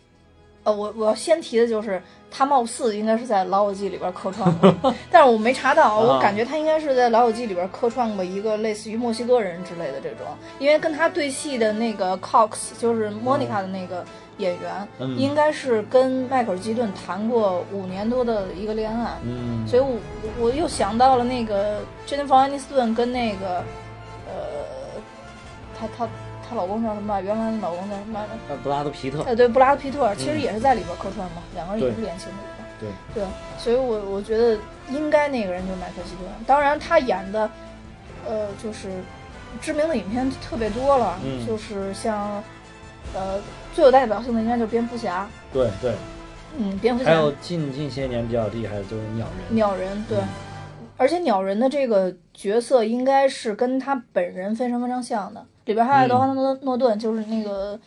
呃，我我要先提的就是他貌似应该是在《老友记》里边客串过，但是我没查到，我啊。感觉他应该是在《老友记》里边客串过一个类似于墨西哥人之类的这种，因为跟他对戏的那个 Cox 就是莫妮卡的那个演员，嗯应该是跟迈克尔基顿谈过五年多的一个恋爱，嗯，所以我我又想到了那个 Jennifer Aniston 跟那个呃，她她她老公叫什么？原来的老公叫什么来着？呃布拉德皮特，呃，对，布拉德皮特，其实也是在里边客串嘛，两个人也是演情侣的。对对，所以我我觉得应该那个人就是迈克尔基顿。当然，他演的呃就是知名的影片特别多了，嗯就是像呃最有代表性的应该就是蝙蝠侠，对对，嗯，蝙蝠侠还有近近些年比较厉害的就是鸟人，鸟人，对。嗯而且鸟人的这个角色应该是跟他本人非常非常像的，里边还有爱德华诺诺顿，就是那个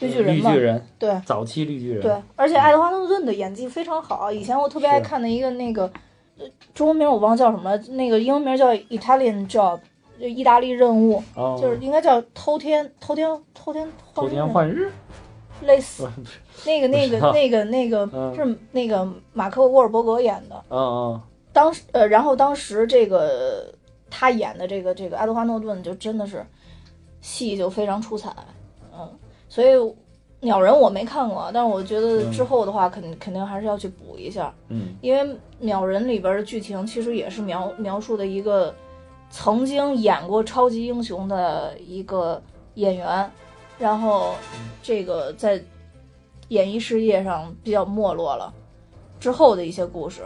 绿巨人嘛，绿巨人，对早期绿巨人，对，而且爱德华诺顿的演技非常好。以前我特别爱看的一个那个，呃中文名我忘了叫什么了，那个英文名叫 Italian Job，就意大利任务，哦，就是应该叫偷天偷天偷天偷天换日，类似 [LAUGHS] 那个那个那个那个嗯。是那个马克沃尔伯格演的。嗯嗯，当时呃，然后当时这个他演的这个这个爱德华诺顿就真的是戏就非常出彩，嗯，所以鸟人我没看过，但是我觉得嗯之后的话肯肯定还是要去补一下，嗯因为鸟人里边的剧情其实也是描描述的一个曾经演过超级英雄的一个演员，然后这个在演艺事业上比较没落了之后的一些故事。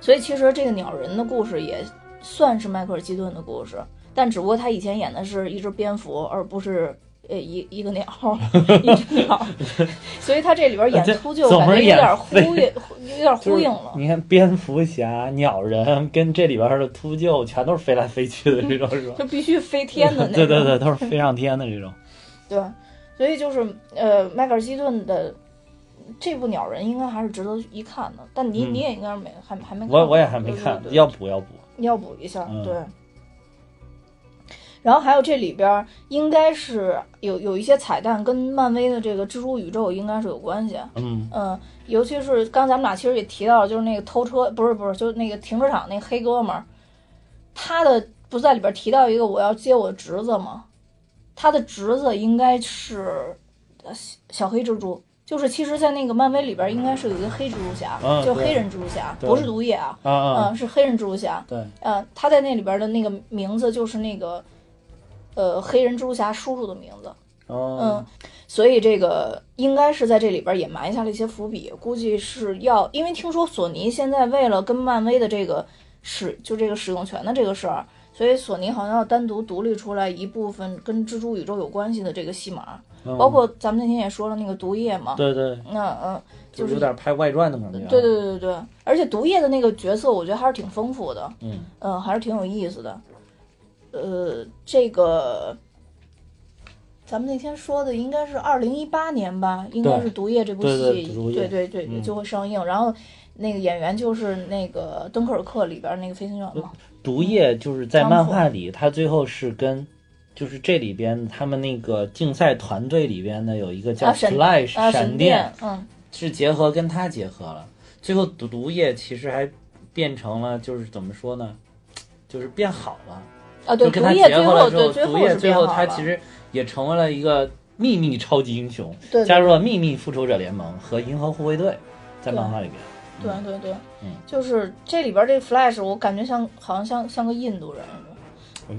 所以其实这个鸟人的故事也算是迈克尔基顿的故事，但只不过他以前演的是一只蝙蝠，而不是呃一一个鸟，[LAUGHS] 一只鸟，[LAUGHS] 所以他这里边演秃鹫感觉有点呼应，有点就是呼应了。你看蝙蝠侠、鸟人跟这里边的秃鹫全都是飞来飞去的这种，是吧？就必须飞天的那 [LAUGHS] 种。对对对，都是飞上天的这种。对所以就是呃，迈克尔基顿的这部《鸟人》应该还是值得一看的。但你、嗯你也应该是没还还没看，我我也还没看，对对对要补要补。要补一下，嗯对。然后还有这里边儿应该是有有一些彩蛋跟漫威的这个蜘蛛宇宙应该是有关系，嗯嗯，尤其是刚咱们俩其实也提到了，就是那个偷车，不是不是，就是那个停车场那黑哥们儿，他的不在里边提到一个我要接我侄子吗？他的侄子应该是小黑蜘蛛，就是其实，在那个漫威里边应该是有一个黑蜘蛛侠，就黑人蜘蛛侠，不是毒液啊，啊啊，嗯，是黑人蜘蛛侠，对，呃，他在那里边的那个名字就是那个呃黑人蜘蛛侠叔叔的名字，嗯哦，，所以这个应该是在这里边也埋下了一些伏笔，估计是要，因为听说索尼现在为了跟漫威的这个使就这个使用权的这个事儿，所以索尼好像要单独独立出来一部分跟蜘蛛宇宙有关系的这个戏码，嗯。包括咱们那天也说了那个毒液嘛，对对，那嗯，就是有点拍外传的感觉啊。对对对对对，而且毒液的那个角色，我觉得还是挺丰富的，嗯。嗯，还是挺有意思的。呃，这个咱们那天说的应该是二零一八年吧，应该是《毒液》这部戏，对对对嗯。就会上映。然后那个演员就是那个《敦刻尔克》里边那个飞行员嘛，毒液就是在漫画里，他最后是跟。就是这里边他们那个竞赛团队里边呢有一个叫 Flash 啊，闪电，嗯，是结合跟他结合了，最后毒毒液其实还变成了就是怎么说呢，就是变好了，啊，对，就跟他毒液最结合了之后，毒液最后他其实也成为了一个秘密超级英雄，对对加入了秘密复仇者联盟和银河护卫队，在漫画里边。对对对，嗯。就是这里边这 Flash，我感觉像好像像像个印度人，嗯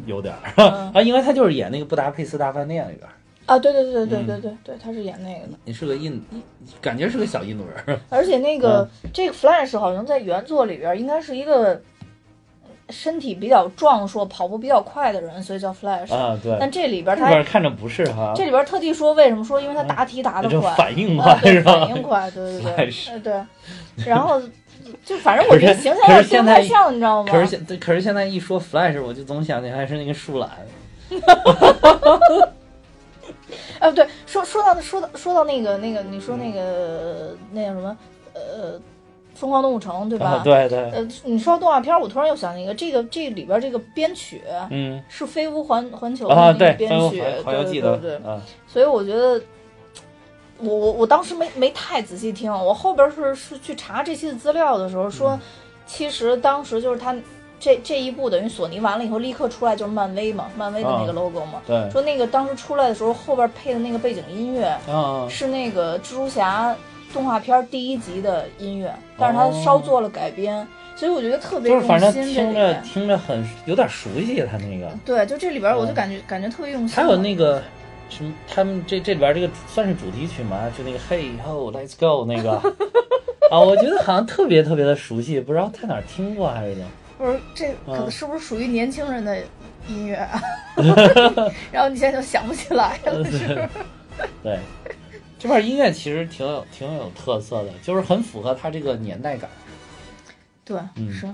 有点儿。嗯。[LAUGHS] 啊，因为他就是演那个布达佩斯大饭店里边儿，啊，对对对对对嗯。对对对，他是演那个的。你是个印，感觉是个小印度人儿。而且那个、嗯。这个 Flash 好像在原作里边应该是一个身体比较壮硕、跑步比较快的人，所以叫 Flash。啊，对，但这里边这他边看着不是哈，这里边特地说为什么说，因为他答题答得这快，反应快是吧？反应快，对对对，Flash 呃对。然后就反正我觉得形象有点不太像，你知道吗？可是现可是现在一说 Flash，我就总想起还是那个树懒。哎，[LAUGHS] 对，说说到说到说到那个那个，你说那个那叫什么呃，疯狂动物城对吧？啊，对对，呃，你说到动画片儿，我突然又想起一个，这个这里边这个编曲嗯。是飞屋环环球的啊，那个，编曲，对对对，啊，所以我觉得，我我我当时没没太仔细听，我后边是是去查这期的资料的时候说，嗯。其实当时就是他这这一部等于索尼完了以后立刻出来就是漫威嘛，漫威的那个啊 logo 嘛，对，说那个当时出来的时候后边配的那个背景音乐啊，是那个蜘蛛侠动画片第一集的音乐，但是他稍做了改编，所以我觉得特别用心就是反正心。听着听着很有点熟悉，他那个。对，就这里边我就嗯感觉、感觉特别用心。还有那个什么，他们这这里边这个算是主题曲吗？就那个 Hey Ho Let's Go 那个 [LAUGHS] 啊，我觉得好像特别特别的熟悉，不知道在哪儿听过还是怎么。不是这可能嗯是不是属于年轻人的音乐啊？[LAUGHS] [LAUGHS] 然后你现在就想不起来了，是不是？对，这块音乐其实挺有挺有特色的，就是很符合它这个年代感。对，嗯是。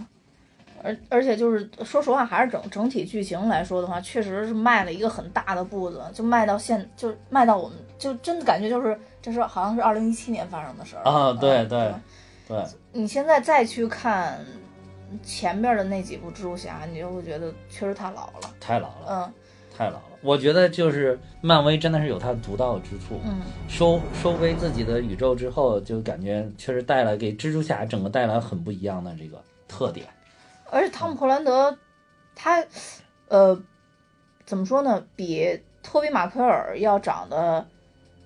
而而且就是说实话，还是整整体剧情来说的话，确实是迈了一个很大的步子，就迈到现，就是迈到我们就真的感觉就是这是好像是二零一七年发生的事儿啊对嗯对对，你现在再去看前面的那几部蜘蛛侠，你就会觉得确实太老了。太老了，嗯太老了。我觉得就是漫威真的是有它独到之处。嗯，收收归自己的宇宙之后，就感觉确实带来给蜘蛛侠整个带来很不一样的这个特点。而且汤姆·霍兰德他呃怎么说呢，比托比·马奎尔要长得。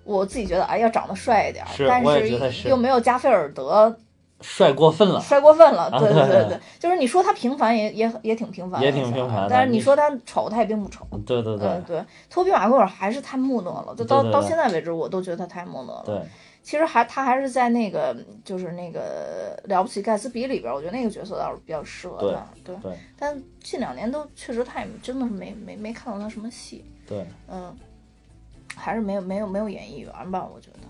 我自己觉得，哎，要长得帅一点儿，是但是又没有加菲尔德帅过分了，帅过分了。啊对对对。对，就是你说他平凡也也也挺平凡的，也挺平凡但是你你说他丑，他也并不丑。对对对。嗯，对，托比·马奎尔还是太木讷了，就到到现在为止，我都觉得他太木讷了。对，其实还他还是在那个就是那个了不起盖茨比里边，我觉得那个角色倒是比较适合他。对，对。但近两年都确实他也真的是没没没看到他什么戏，对，嗯，还是没有没有没有演艺缘吧，我觉得。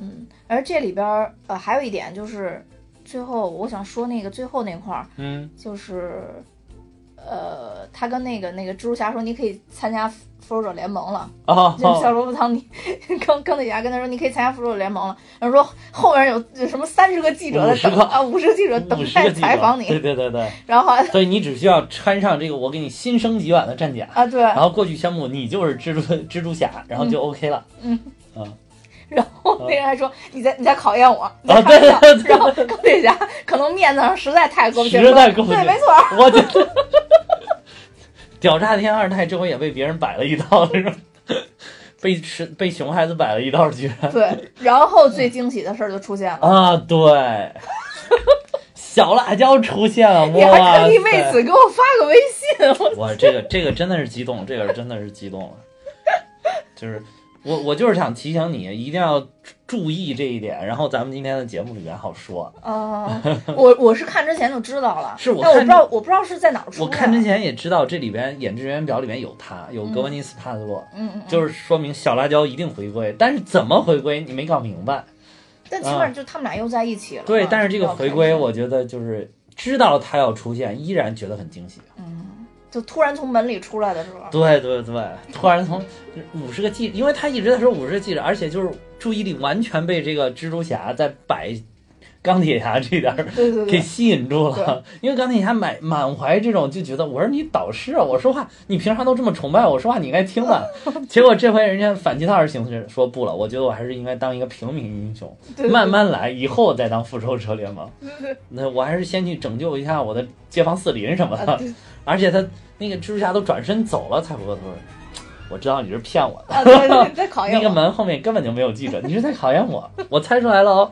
嗯，而这里边儿呃还有一点就是，最后我想说那个最后那块儿嗯。就是，呃，他跟那个那个蜘蛛侠说你可以参加复仇者联盟了，哦。就是小罗伯·唐尼钢钢铁侠跟他说你可以参加复仇者联盟了，然后说后面有有什么三十个记者在等啊，五十个记者等待采访你，对对对对，然后还所以你只需要穿上这个我给你新升级版的战甲，啊对，然后过去宣布你就是蜘蛛蜘蛛侠，然后就 OK 了。嗯。啊然后那人还说你在你在考验我，啊对对对然后钢铁侠可能面子上实在太过不去，实在过不去对，没错儿，我觉得屌炸天二代这回也被别人摆了一道，是吧？被是被熊孩子摆了一道，居然对，然后最惊喜的事儿就出现了。啊，对，小辣椒出现了，你还哇特意为此给我发个微信，我我这个这个真的是激动，这个真的是激动了，就是我我就是想提醒你，一定要注意这一点，然后咱们今天的节目里面好说。哦，我我是看之前就知道了，是我看但我不知道我不知道是在哪儿出的。我看之前也知道这里边演职员表里面有他，有格温妮斯帕特洛，嗯，嗯嗯，就是说明小辣椒一定回归，但是怎么回归你没搞明白。但起码就他们俩又在一起了嘛。对，但是这个回归，我觉得就是知道他要出现，依然觉得很惊喜。就突然从门里出来的时候，对对对，突然从五十个记，因为他一直在说五十个记者，而且就是注意力完全被这个蜘蛛侠在摆钢铁侠这点儿给吸引住了。因为钢铁侠满满怀这种就觉得，我是你导师啊，我说话你平常都这么崇拜我，说话你应该听的。[LAUGHS] 结果这回人家反其道而行之，说不了，我觉得我还是应该当一个平民英雄，[LAUGHS] 慢慢来，以后再当复仇者联盟。那我还是先去拯救一下我的街坊四邻什么的。啊而且他那个蜘蛛侠都转身走了，才回过头来，我知道你是骗我的。啊对对，在考验 [LAUGHS] 那个。门后面根本就没有记者，你是在考验我，我猜出来了哦。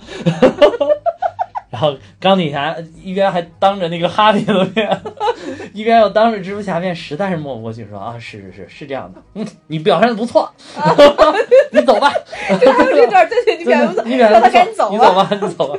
然后钢铁侠一边还当着那个哈利的面，[LAUGHS] 一边又当着蜘蛛侠面，实在是抹不过去，说啊，是是是是这样的，嗯，你表现的不错，[LAUGHS] 你走吧，就还有这段，对对，你 [LAUGHS] 表现不错。你走吧，你走吧。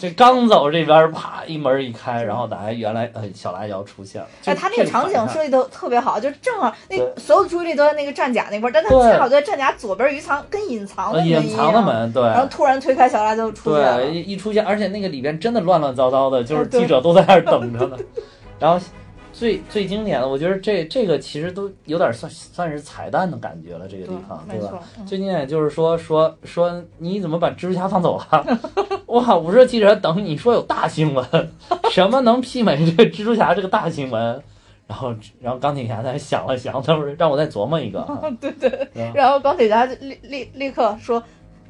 这刚走这边啪一门一开，然后打开原来呃小辣椒出现了。就哎，他那个场景设计的特别好，就正好那所有的注意力都在那个战甲那块儿，但他对恰好在战甲左边有一藏跟隐藏的呃门一样隐藏的，门，对，然后突然推开小辣椒出现了对，。一一出现，而且那个里边真的乱乱糟糟的，就是记者都在那儿等着呢。[LAUGHS] 然后最最经典的，我觉得这这个其实都有点算算是彩蛋的感觉了，这个地方，对吧？嗯最经典就是说说说你怎么把蜘蛛侠放走了？[LAUGHS] 哇！五十记者等你说有大新闻，[LAUGHS] 什么能媲美这个蜘蛛侠这个大新闻？然后然后钢铁侠在想了想，他说让我再琢磨一个啊。[LAUGHS] 对对。然后钢铁侠立立立刻说。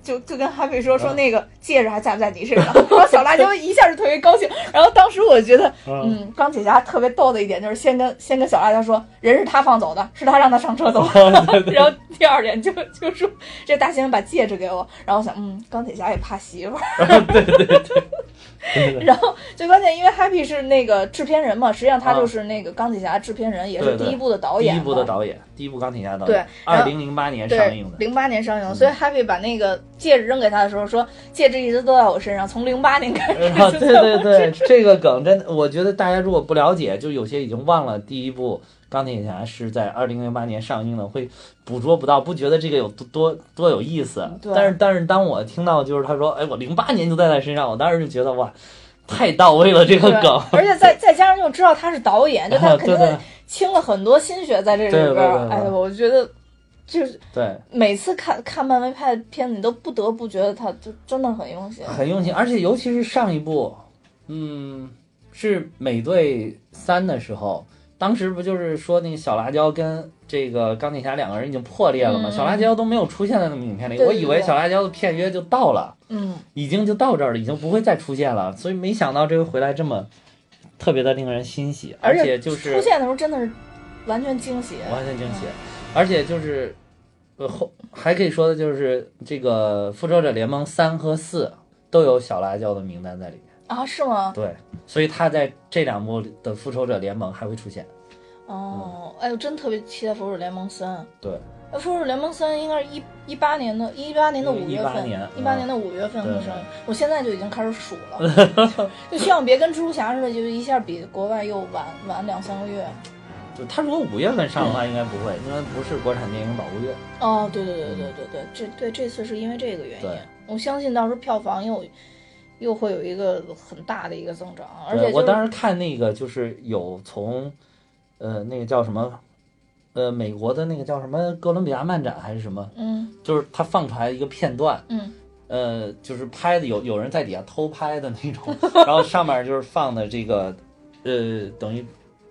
就就跟 Happy 说说那个戒指还在不在你身上，然后小辣椒一下就特别高兴。然后当时我觉得，嗯，钢铁侠特别逗的一点就是先跟先跟小辣椒说，人是他放走的，是他让他上车走 [LAUGHS] 的。然后第二点就就说这大猩猩把戒指给我，然后我想，嗯，钢铁侠也怕媳妇儿。[LAUGHS] 对对然后最关键，因为 Happy 是那个制片人嘛，实际上他就是那个钢铁侠制片人，也是第一部的导演。第一部的导演，第一部钢铁侠导演。对演，二零零八年上映的，。零八年上映，嗯。所以 Happy 把那个戒指扔给他的时候说，戒指一直都在我身上，从零八年开始啊，对对对，这个梗真的，我觉得大家如果不了解，就有些已经忘了第一部钢铁侠是在二零零八年上映的，会捕捉不到，不觉得这个有多多多有意思。对但是但是当我听到就是他说，哎，我零八年就在他身上，我当时就觉得哇，太到位了这个对梗。而且再再加上又知道他是导演，就他肯定倾了很多心血在这里对对边儿。对对哎，我觉得就是对，每次看看漫威拍的片子，你都不得不觉得他就真的很用心。很用心，而且尤其是上一部，嗯，是美队三的时候，当时不就是说那个小辣椒跟这个钢铁侠两个人已经破裂了吗？嗯小辣椒都没有出现在那部影片里，对对我以为小辣椒的片约就到了，嗯，已经就到这儿了，已经不会再出现了，所以没想到这回回来这么特别的令人欣喜，而且就是出现的时候真的是完全惊喜。完全惊喜，而且就是，呃后还可以说的就是这个复仇者联盟三和四都有小辣椒的名单在里面。啊，是吗？对，所以他在这两部的复仇者联盟还会出现。哦，哎，我真特别期待《复仇者联盟三》。对，呃，《复仇者联盟三》应该是一一八年的，一八年的五月份，一八年的五月份上映。我现在就已经开始数了，[LAUGHS] 就希望别跟蜘蛛侠似的，就一下比国外又晚晚两三个月。就他如果五月份上的话，应该不会，因为不是国产电影保护月。哦，对对对对对对，这对这次是因为这个原因，我相信到时候票房又又会有一个很大的一个增长，而且就是我当时看那个就是有从，呃，那个叫什么，呃，美国的那个叫什么哥伦比亚漫展还是什么，嗯就是他放出来一个片段，嗯呃，就是拍的有有人在底下偷拍的那种，[LAUGHS] 然后上面就是放的这个，呃，等于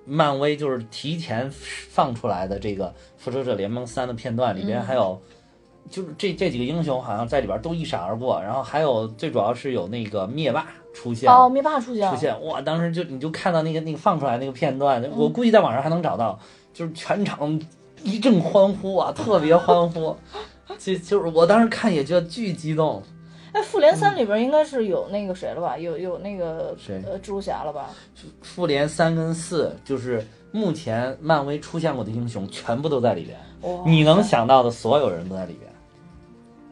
漫威就是提前放出来的这个《复仇者联盟三》的片段，里边嗯还有，就是这这几个英雄好像在里边都一闪而过，然后还有最主要是有那个灭霸出现。哦，灭霸出现，出现哇！当时就你就看到那个那个放出来那个片段，我估计在网上还能找到，就是全场一阵欢呼啊，特别欢呼。就就是我当时看也觉得巨激动，哎，复联三里边应该是有那个谁了吧？有有那个谁呃蜘蛛侠了吧？复联三跟四就是目前漫威出现过的英雄全部都在里边，哇你能想到的所有人都在里边。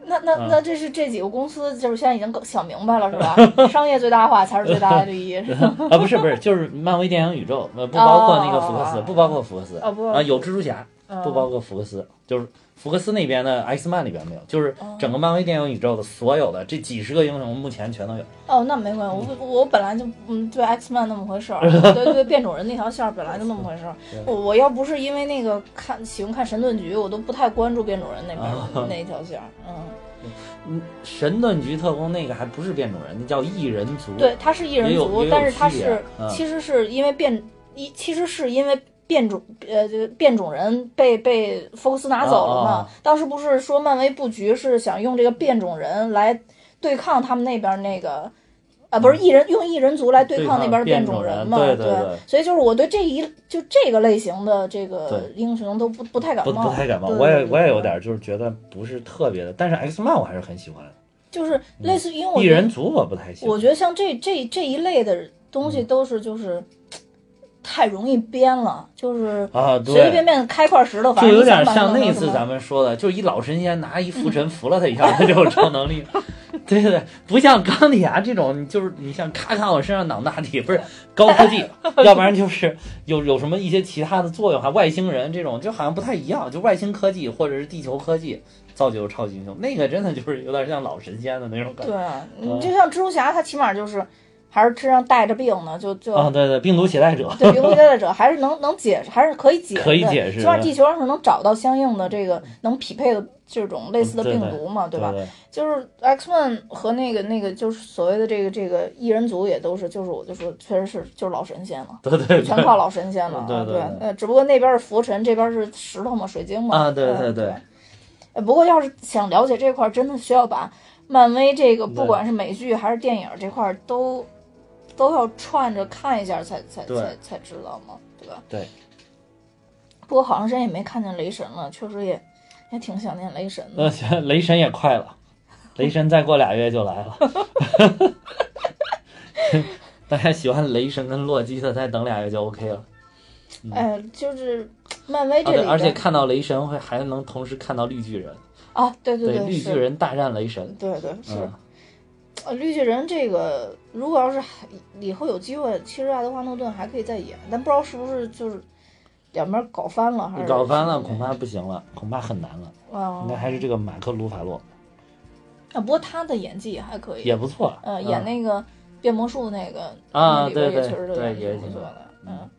那那嗯那这是这几个公司就是现在已经搞想明白了是吧？[LAUGHS] 商业最大化才是最大的利益是吧？[LAUGHS] 啊，不是不是，就是漫威电影宇宙，呃，不包括那个福克斯，哦不包括福克斯，哦不啊，有蜘蛛侠，嗯不包括福克斯，就是福克斯那边的 X 曼里边没有，就是哦整个漫威电影宇宙的所有的这几十个英雄，目前全都有。哦，那没关系，我我本来就嗯对 X Man 那么回事儿，[LAUGHS] 对对变种人那条线儿本来就那么回事儿。[LAUGHS] 我我要不是因为那个看喜欢看神盾局，我都不太关注变种人那边啊 [LAUGHS] 那一条线儿。嗯，嗯，神盾局特工那个还不是变种人，那叫异人族。对，他是异人族但是他是嗯其实是因为变一其实是因为。变种呃，这个变种人被被福克斯拿走了嘛？当时不是说漫威布局是想用这个变种人来对抗他们那边那个，啊，不是异人用异人族来对对抗抗那边变变种人人嘛？对对对所以就是我对这一就这个类型的这个英雄都不不太感冒，不太感冒，我也我也有点就是觉得不是特别的，但是 X Man 我还是很喜欢。就是类似于因为我异人族我不太喜欢。我觉得像这这这一类的东西都是就是太容易编了，就是啊，随随，便便开块石头，反就有点像那次咱们说的，就是一老神仙拿一拂尘拂了他一下，他就有超能力。对 [LAUGHS] 对对，不像钢铁侠这种，就是你像咔咔往身上挡大体，不是高科技，[LAUGHS] 要不然就是有有什么一些其他的作用，还外星人这种，就好像不太一样，就外星科技或者是地球科技造就超级英雄，那个真的就是有点像老神仙的那种感觉。对你就像蜘蛛侠，他起码就是还是身上带着病呢，就就啊，对对，病毒携带者，对病毒携带者还是能能解释，还是可以解释的，可以解释的起码地球上是能找到相应的这个能匹配的这种类似的病毒嘛，吧？对对就是 X Men 和那个那个就是所谓的这个这个异人族也都是，就是我就说确实是就是老神仙了。对对对，全靠老神仙了，啊对对对呃，只不过那边是浮尘，这边是石头嘛，水晶嘛，啊对呃对对不过要是想了解这块儿，真的需要把漫威这个不管是美剧还是电影这块儿都都要串着看一下才才才才知道嘛，对吧？对。不过好长时间也没看见雷神了，确实也也挺想念雷神的。呃，雷神也快了，雷神再过俩月就来了。[LAUGHS] 大家喜欢雷神跟洛基的，再等俩月就 OK 了。哎，就是漫威这里边、而且看到雷神会还能同时看到绿巨人，啊，对对对绿巨，人大战雷神。对对是。嗯，呃，绿巨人这个，如果要是还以后有机会，其实爱德华诺顿还可以再演，但不知道是不是就是两边搞翻了，还是搞翻了，恐怕不行了，恐怕很难了。啊应该还是这个马克·鲁法洛啊，不过他的演技也还可以，也不错。呃，嗯演那个变魔术那个啊对对对也挺挺不错的，嗯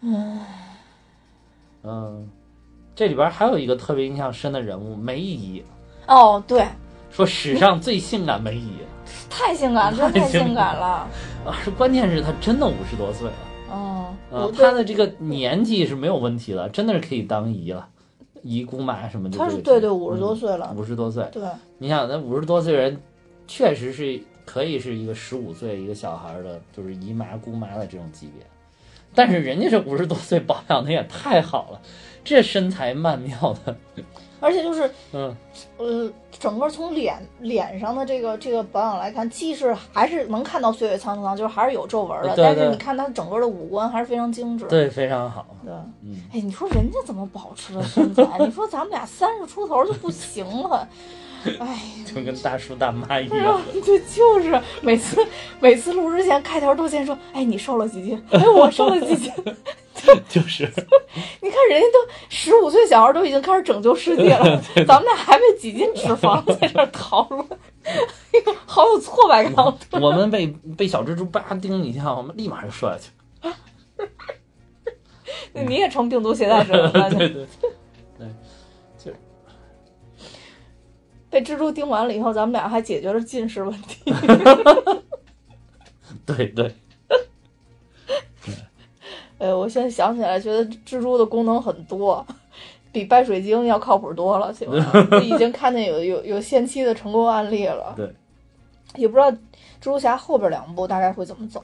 嗯嗯，这里边还有一个特别印象深的人物梅姨，哦，对，说史上最性感梅姨 [LAUGHS] 太性感，真太性感了，啊，是关键是她真的五十多岁了。哦，她的这个年纪是没有问题的，真的是可以当姨了，姨姑妈什么的这个级。他是对对五十多岁了，五十多岁，对，你想那五十多岁人，确实是可以是一个十五岁一个小孩的，就是姨妈姑妈的这种级别，但是人家这五十多岁保养的也太好了，这身材曼妙的，而且就是嗯，呃，整个从脸脸上的这个这个保养来看，既是还是能看到岁月沧桑，就是还是有皱纹的，对对但是你看他整个的五官还是非常精致。对，非常好，对，嗯，哎，你说人家怎么保持的身材？[LAUGHS] 你说咱们俩三十出头就不行了，哎，[LAUGHS] 就跟大叔大妈一样，，对，就是每次每次录之前开头都先说，哎，你瘦了几斤？哎，我瘦了几斤？[LAUGHS] [LAUGHS] 就是，[LAUGHS] 你看人家都十五岁小孩都已经开始拯救世界了，[LAUGHS] 咱们俩还被几斤脂肪在这儿讨论，哎呦，好有挫败感。我们被被小蜘蛛叭叮一下，我们立马就摔下去，你也成病毒携带者了，对对，被蜘蛛叮完了以后，咱们俩还解决了近视问题。对对，呃，我现在想起来，觉得蜘蛛的功能很多，比掰水晶要靠谱多了。行吧，已经看见有有有先期的成功案例了。对，也不知道蜘蛛侠后边两部大概会怎么走。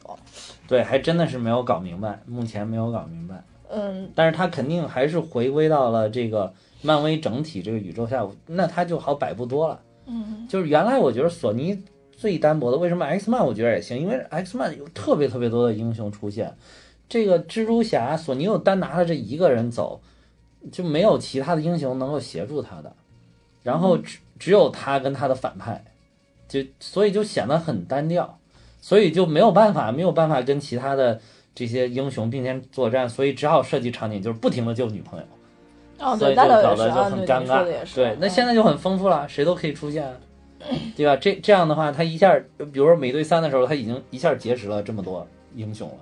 对，还真的是没有搞明白，目前没有搞明白。嗯，但是他肯定还是回归到了这个漫威整体这个宇宙下，那他就好摆布多了。嗯，就是原来我觉得索尼最单薄的，为什么 X Man 我觉得也行？因为 X Man 有特别特别多的英雄出现，这个蜘蛛侠索尼又单拿了这一个人走，就没有其他的英雄能够协助他的，然后只只有他跟他的反派，就所以就显得很单调，所以就没有办法没有办法跟其他的这些英雄并肩作战，所以只好设计场景就是不停的救女朋友。哦，对，所以就搞得就很尴尬你说的也。是。对，那嗯现在就很丰富了，谁都可以出现啊，对吧？这这样的话，他一下，比如说美队三的时候，他已经一下结识了这么多英雄了，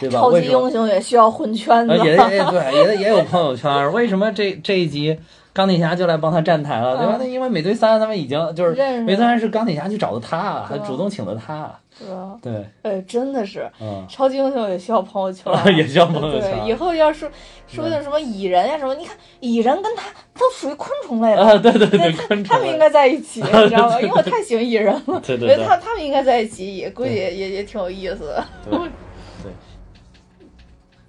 对吧？超级？英雄也需要混圈子呃。[LAUGHS] 也也对，也也有朋友圈。为什么这这一集钢铁侠就来帮他站台了，对吧？嗯那因为美队三他们已经就是美队三是钢铁侠去找的他，还对啊主动请的他，是吧？对，哎，真的是，嗯，超级英雄也需要朋友圈 [LAUGHS] 也需要朋友圈对，以后要是说的什么蚁人呀、什么，你看蚁人跟他都属于昆虫类的，啊，对对对，昆虫，他们应该在一起，[LAUGHS] 你知道吗？因为我太喜欢蚁人了，对对他他们应该在一起，也估计也也也挺有意思的。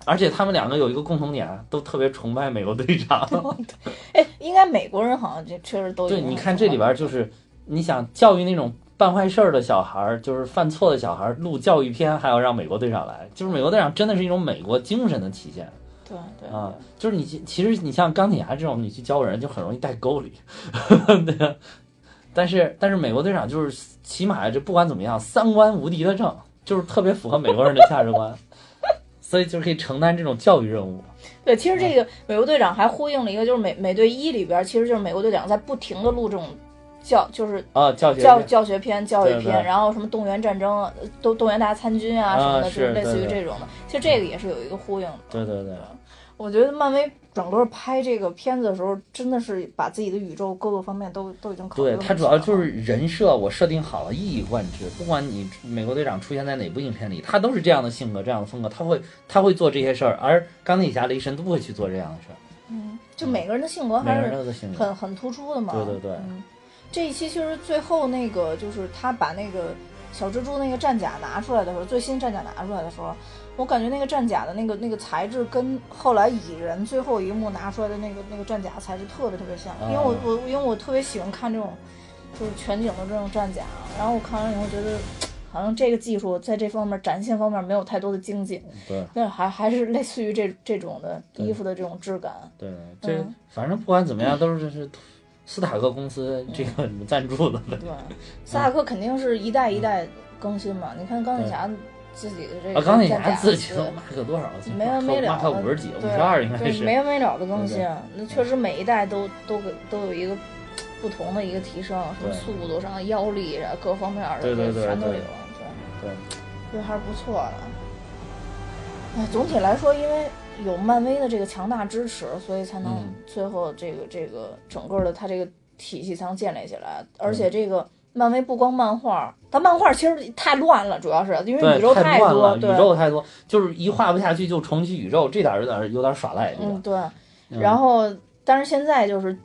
而且他们两个有一个共同点，都特别崇拜美国队长。[LAUGHS] 哎，应该美国人好像这确实都有对，你看这里边就是你想教育那种办坏事儿的小孩儿，就是犯错的小孩儿，录教育片还要让美国队长来，就是美国队长真的是一种美国精神的体现对对啊！就是你其其实你像钢铁侠这种，你去教人就很容易带沟里，[LAUGHS] 对吧？但是但是美国队长就是起码这不管怎么样，三观无敌的正，就是特别符合美国人的价值观，[LAUGHS] 所以就是可以承担这种教育任务。对，其实这个美国队长还呼应了一个，就是美美队一里边，其实就是美国队长在不停的录这种教，就是啊，教学教教学片、教育片，然后什么动员战争、呃动动员大家参军啊什么的，啊就是类似于这种的。其实这个也是有一个呼应的。对对对。我觉得漫威整个拍这个片子的时候，真的是把自己的宇宙各个方面都都已经考虑对，他主要就是人设，我设定好了，一以贯之。不管你美国队长出现在哪部影片里，他都是这样的性格、这样的风格，他会他会做这些事儿，而钢铁侠、雷神都不会去做这样的事儿。嗯，就每个人的性格还是很很突出的嘛。对对对嗯，这一期其实最后那个就是他把那个小蜘蛛那个战甲拿出来的时候，最新战甲拿出来的时候，我感觉那个战甲的那个那个材质跟后来蚁人最后一幕拿出来的那个那个战甲材质特别特别像，因为我哦我因为我特别喜欢看这种就是全景的这种战甲，然后我看完以后觉得。好像这个技术在这方面展现方面没有太多的精进，对那还还是类似于这这种的衣服的这种质感。对对，这嗯反正不管怎么样，都是是斯塔克公司这个赞助的。对，斯塔克肯定是一代一代更新嘛。你看钢铁侠自己的这啊，个钢铁侠自己都对骂个多少？没完没了骂的，快五十几，五对十二应该对是。没完没了的更新。那确实每一代都都给都有一个不同的一个提升，什么速度上、腰力啊，各方面的对对对对这全都有。对对，还是不错的。哎，总体来说，因为有漫威的这个强大支持，所以才能嗯最后这个这个整个的它这个体系才能建立起来。而嗯且这个漫威不光漫画，它漫画其实太乱了，主要是因为，宇宙太乱多，了，对宇，宙太多，就是一画不下去就重启宇宙，这点儿有点儿有点儿耍赖，这嗯，对。嗯然后，但是现在就是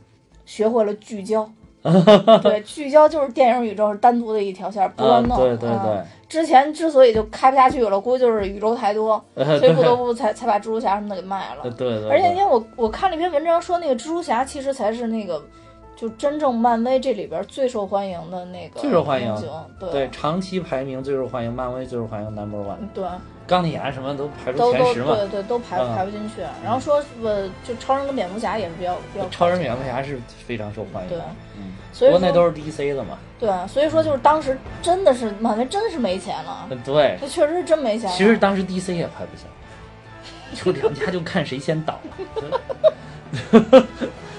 学会了聚焦。[LAUGHS] 对，聚焦就是电影宇宙是单独的一条线，不乱嗯，弄。对对啊对，之前之所以就开不下去了，估计就是宇宙太多，[LAUGHS] 呃所以不得不才才把蜘蛛侠什么的给卖了。对对对，而且因为我我看了一篇文章说，那个蜘蛛侠其实才是那个就真正漫威这里边最受欢迎的那个最受欢迎对对长期排名最受欢迎，漫威最受欢迎 number one，对，钢铁侠什么都排出前十嘛。对对都排嗯排不进去。然后说呃，就超人跟蝙蝠侠也是比较比较超人、蝙蝠侠是非常受欢迎对的，嗯，所以说那都是 DC 的嘛。对，所以说就是当时真的是漫威真是没钱了，嗯对，这确实是真没钱了。其实当时 DC 也拍不下，就两家就看谁先倒。[LAUGHS]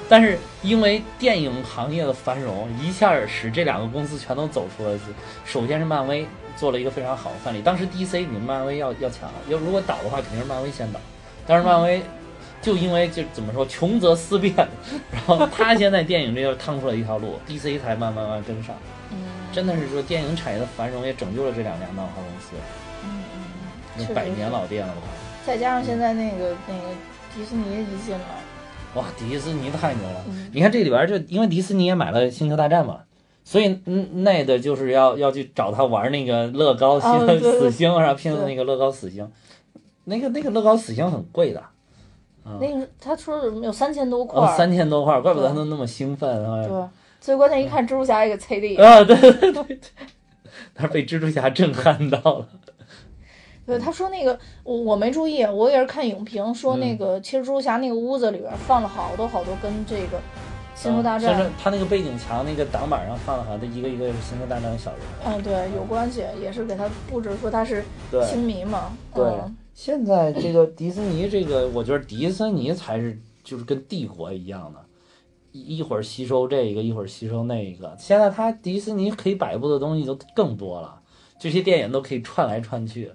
但是因为电影行业的繁荣，一下使这两个公司全都走出了。首先是漫威做了一个非常好的范例，当时 DC 比漫威要要强，要如果倒的话，肯定是漫威先倒。但是漫威就因为就怎么说穷则思变，然后他先在电影这块趟出了一条路，DC 才慢慢慢慢跟上。嗯真的是说电影产业的繁荣也拯救了这两家漫画公司，嗯嗯嗯，百年老店了吧。再加上现在那个那个迪士尼一进了，哇，迪士尼太牛了！嗯你看这里边儿就因为迪士尼也买了《星球大战》嘛，所以嗯，那的就是要要去找他玩那个乐高星、死星，然后拼的那个乐高死星，那个那个乐高死星很贵的，那个他说是有三千多块哦，三千多块，怪不得他能那么兴奋啊！对，最关键一看蜘蛛侠也给啐地，啊，对对对对，[LAUGHS] 他是被蜘蛛侠震撼到了。对，他说那个我我没注意，我也是看影评说那个，其实蜘蛛侠那个屋子里边放了好多好多跟这个星球大战，他那个背景墙那个挡板上放了好像一个一个是星球大战的小人。嗯，对，有关系，也是给他布置说他是对星迷嘛，对嗯，现在这个迪士尼，这个我觉得迪士尼才是就是跟帝国一样的，一一会儿吸收这个，一会儿吸收那个。现在他迪士尼可以摆布的东西就更多了，这些电影都可以串来串去。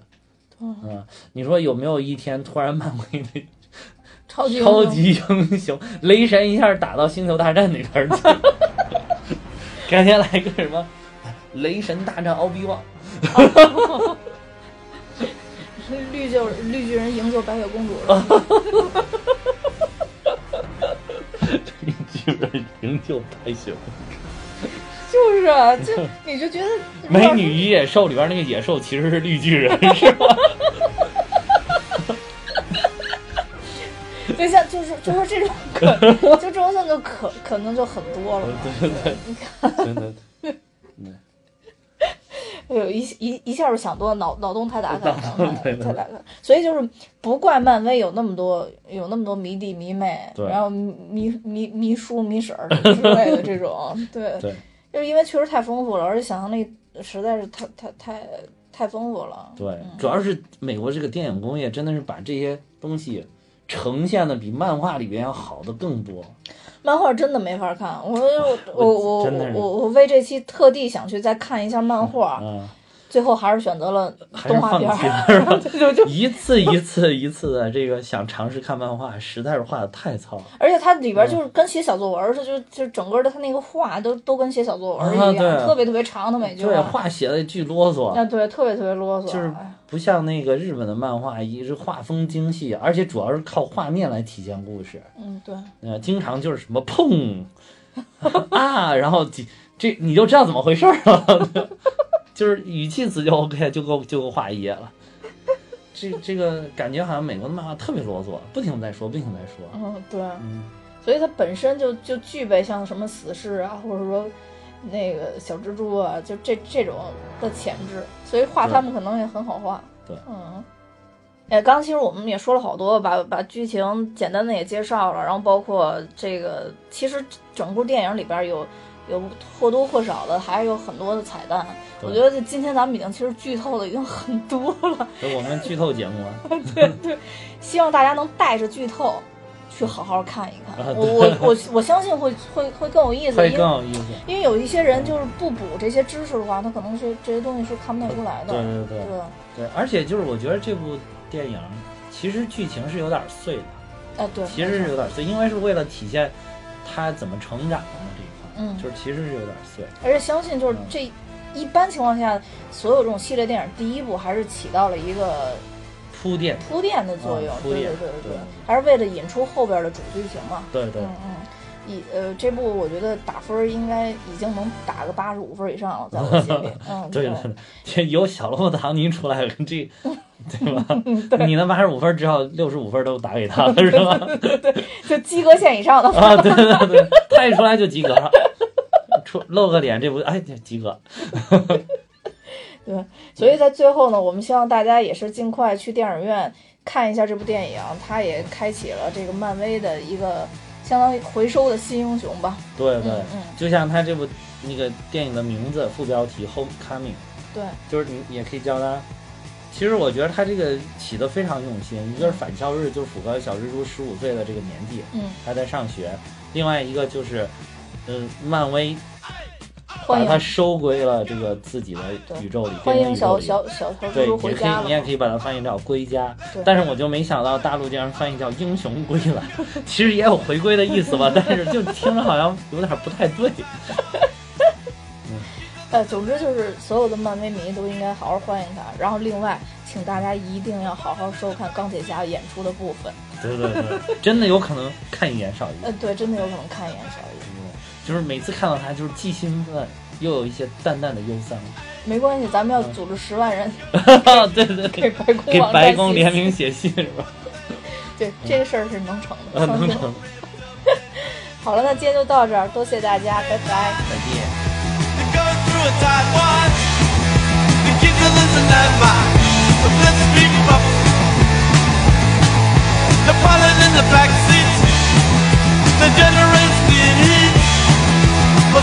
嗯，你说有没有一天突然漫威的 [LAUGHS] 超级英雄超级英雄雷神一下打到星球大战那边儿去？[LAUGHS] 改天来个什么雷神大战奥比旺？绿巨绿巨人营救白雪公主了。[LAUGHS] 绿，巨人营救白雪公主。就是啊，就 [LAUGHS] 你就觉得美女与野兽里边那个野兽其实是绿巨人，是吧？[LAUGHS] 就像就是就是这种 [LAUGHS] 可能，就这种像就可可能就很多了。对对对，你看，真的，对，哎呦，一一一下就想多了，脑脑洞太大，太大，对对太大了。所以就是不怪漫威有那么多有那么多迷弟迷妹，对然后迷迷迷叔迷婶儿之类的这种，对，对就是因为确实太丰富了，而且想象力实在是太太太太丰富了。对，主要是美国这个电影工业真的是把这些东西呈现的比漫画里边要好的更多。漫画真的没法看，我 [LAUGHS] 我我我我为这期特地想去再看一下漫画，嗯，最后还是选择了动画片放弃儿。了，[LAUGHS] 是吧？就就一次一次一次的这个想尝试看漫画，实在是画的太糙了。而且它里边就是跟写小作文似的，就就整个的它那个画都都跟写小作文一样，啊特别特别长的每句对，话。写的巨啰嗦，啊，对，特别特别啰嗦。就是哎不像那个日本的漫画，一是画风精细，而且主要是靠画面来体现故事。嗯，对，呃，经常就是什么砰 [LAUGHS] 啊，然后几这你就知道怎么回事儿了，就是语气词就 OK，就够就够画一页了。[LAUGHS] 这这个感觉好像美国的漫画特别啰嗦，不停地在说，不停地在说。嗯，对，嗯，所以它本身就就具备像什么死侍啊，或者说那个小蜘蛛啊，就这这种的潜质，所以画他们可能也很好画。对嗯。哎，刚刚其实我们也说了好多，把把剧情简单的也介绍了，然后包括这个，其实整部电影里边有有或多或少的还是有很多的彩蛋。我觉得今天咱们已经其实剧透的已经很多了，我们剧透节目啊，[LAUGHS] 对对希望大家能带着剧透去好好看一看。啊我我我我相信会会会更有意思，会更有意思。因为有一些人就是不补这些知识的话，他可能是这些东西是看不太出来的。对对对对，对，而且就是我觉得这部电影其实剧情是有点碎的，哎对，其实是有点碎，因为是为了体现他怎么成长的嘛嗯就是其实是有点碎。而且相信就是这一般情况下，所有这种系列电影第一部还是起到了一个铺垫，铺垫的作用。啊铺垫对对对对对，还是为了引出后边的主剧情嘛。对对嗯嗯。以呃，这部我觉得打分儿应该已经能打个八十五分以上了，在我心里。[LAUGHS] 嗯，对对对，这有小罗伯特·唐尼出来了，这 [LAUGHS] 对吧？你那八十五分，只要六十五分都打给他了，是吧？就及格线以上的啊，对对对，他一出来就及格了，[LAUGHS] 出露个脸，这不哎就及格。对，所以在最后呢，我们希望大家也是尽快去电影院看一下这部电影，它也开启了这个漫威的一个相当于回收的新英雄吧。对对嗯嗯，就像他这部那个电影的名字副标题《Homecoming》，对，就是你也可以叫他。其实我觉得他这个起的非常用心，一个是返校日，就是符合小蜘蛛十五岁的这个年纪，嗯，还在上学；另外一个就是，嗯，漫威把它收归了这个自己的宇宙里，欢迎小。小小小蜘对，蛛也可以你。也可以把它翻译叫归家对，但是我就没想到大陆竟然翻译叫英雄归来，[LAUGHS] 其实也有回归的意思吧，但是就听着好像有点不太对。[LAUGHS] 呃，总之就是所有的漫威迷都应该好好欢迎他。然后另外，请大家一定要好好收看钢铁侠演出的部分。对对对，真的有可能看一眼少一呃，对，真的有可能看一眼少一眼。就是每次看到他，就是既兴奋又有一些淡淡的忧伤。没关系，咱们要组织十万人，[LAUGHS] 对对，给白宫给白宫联名写信是吧？[LAUGHS] 对，这个事儿是能成的，能成。[LAUGHS] 好了，那今天就到这儿，多谢大家，拜拜，再见。The pilot in the back sea the generous.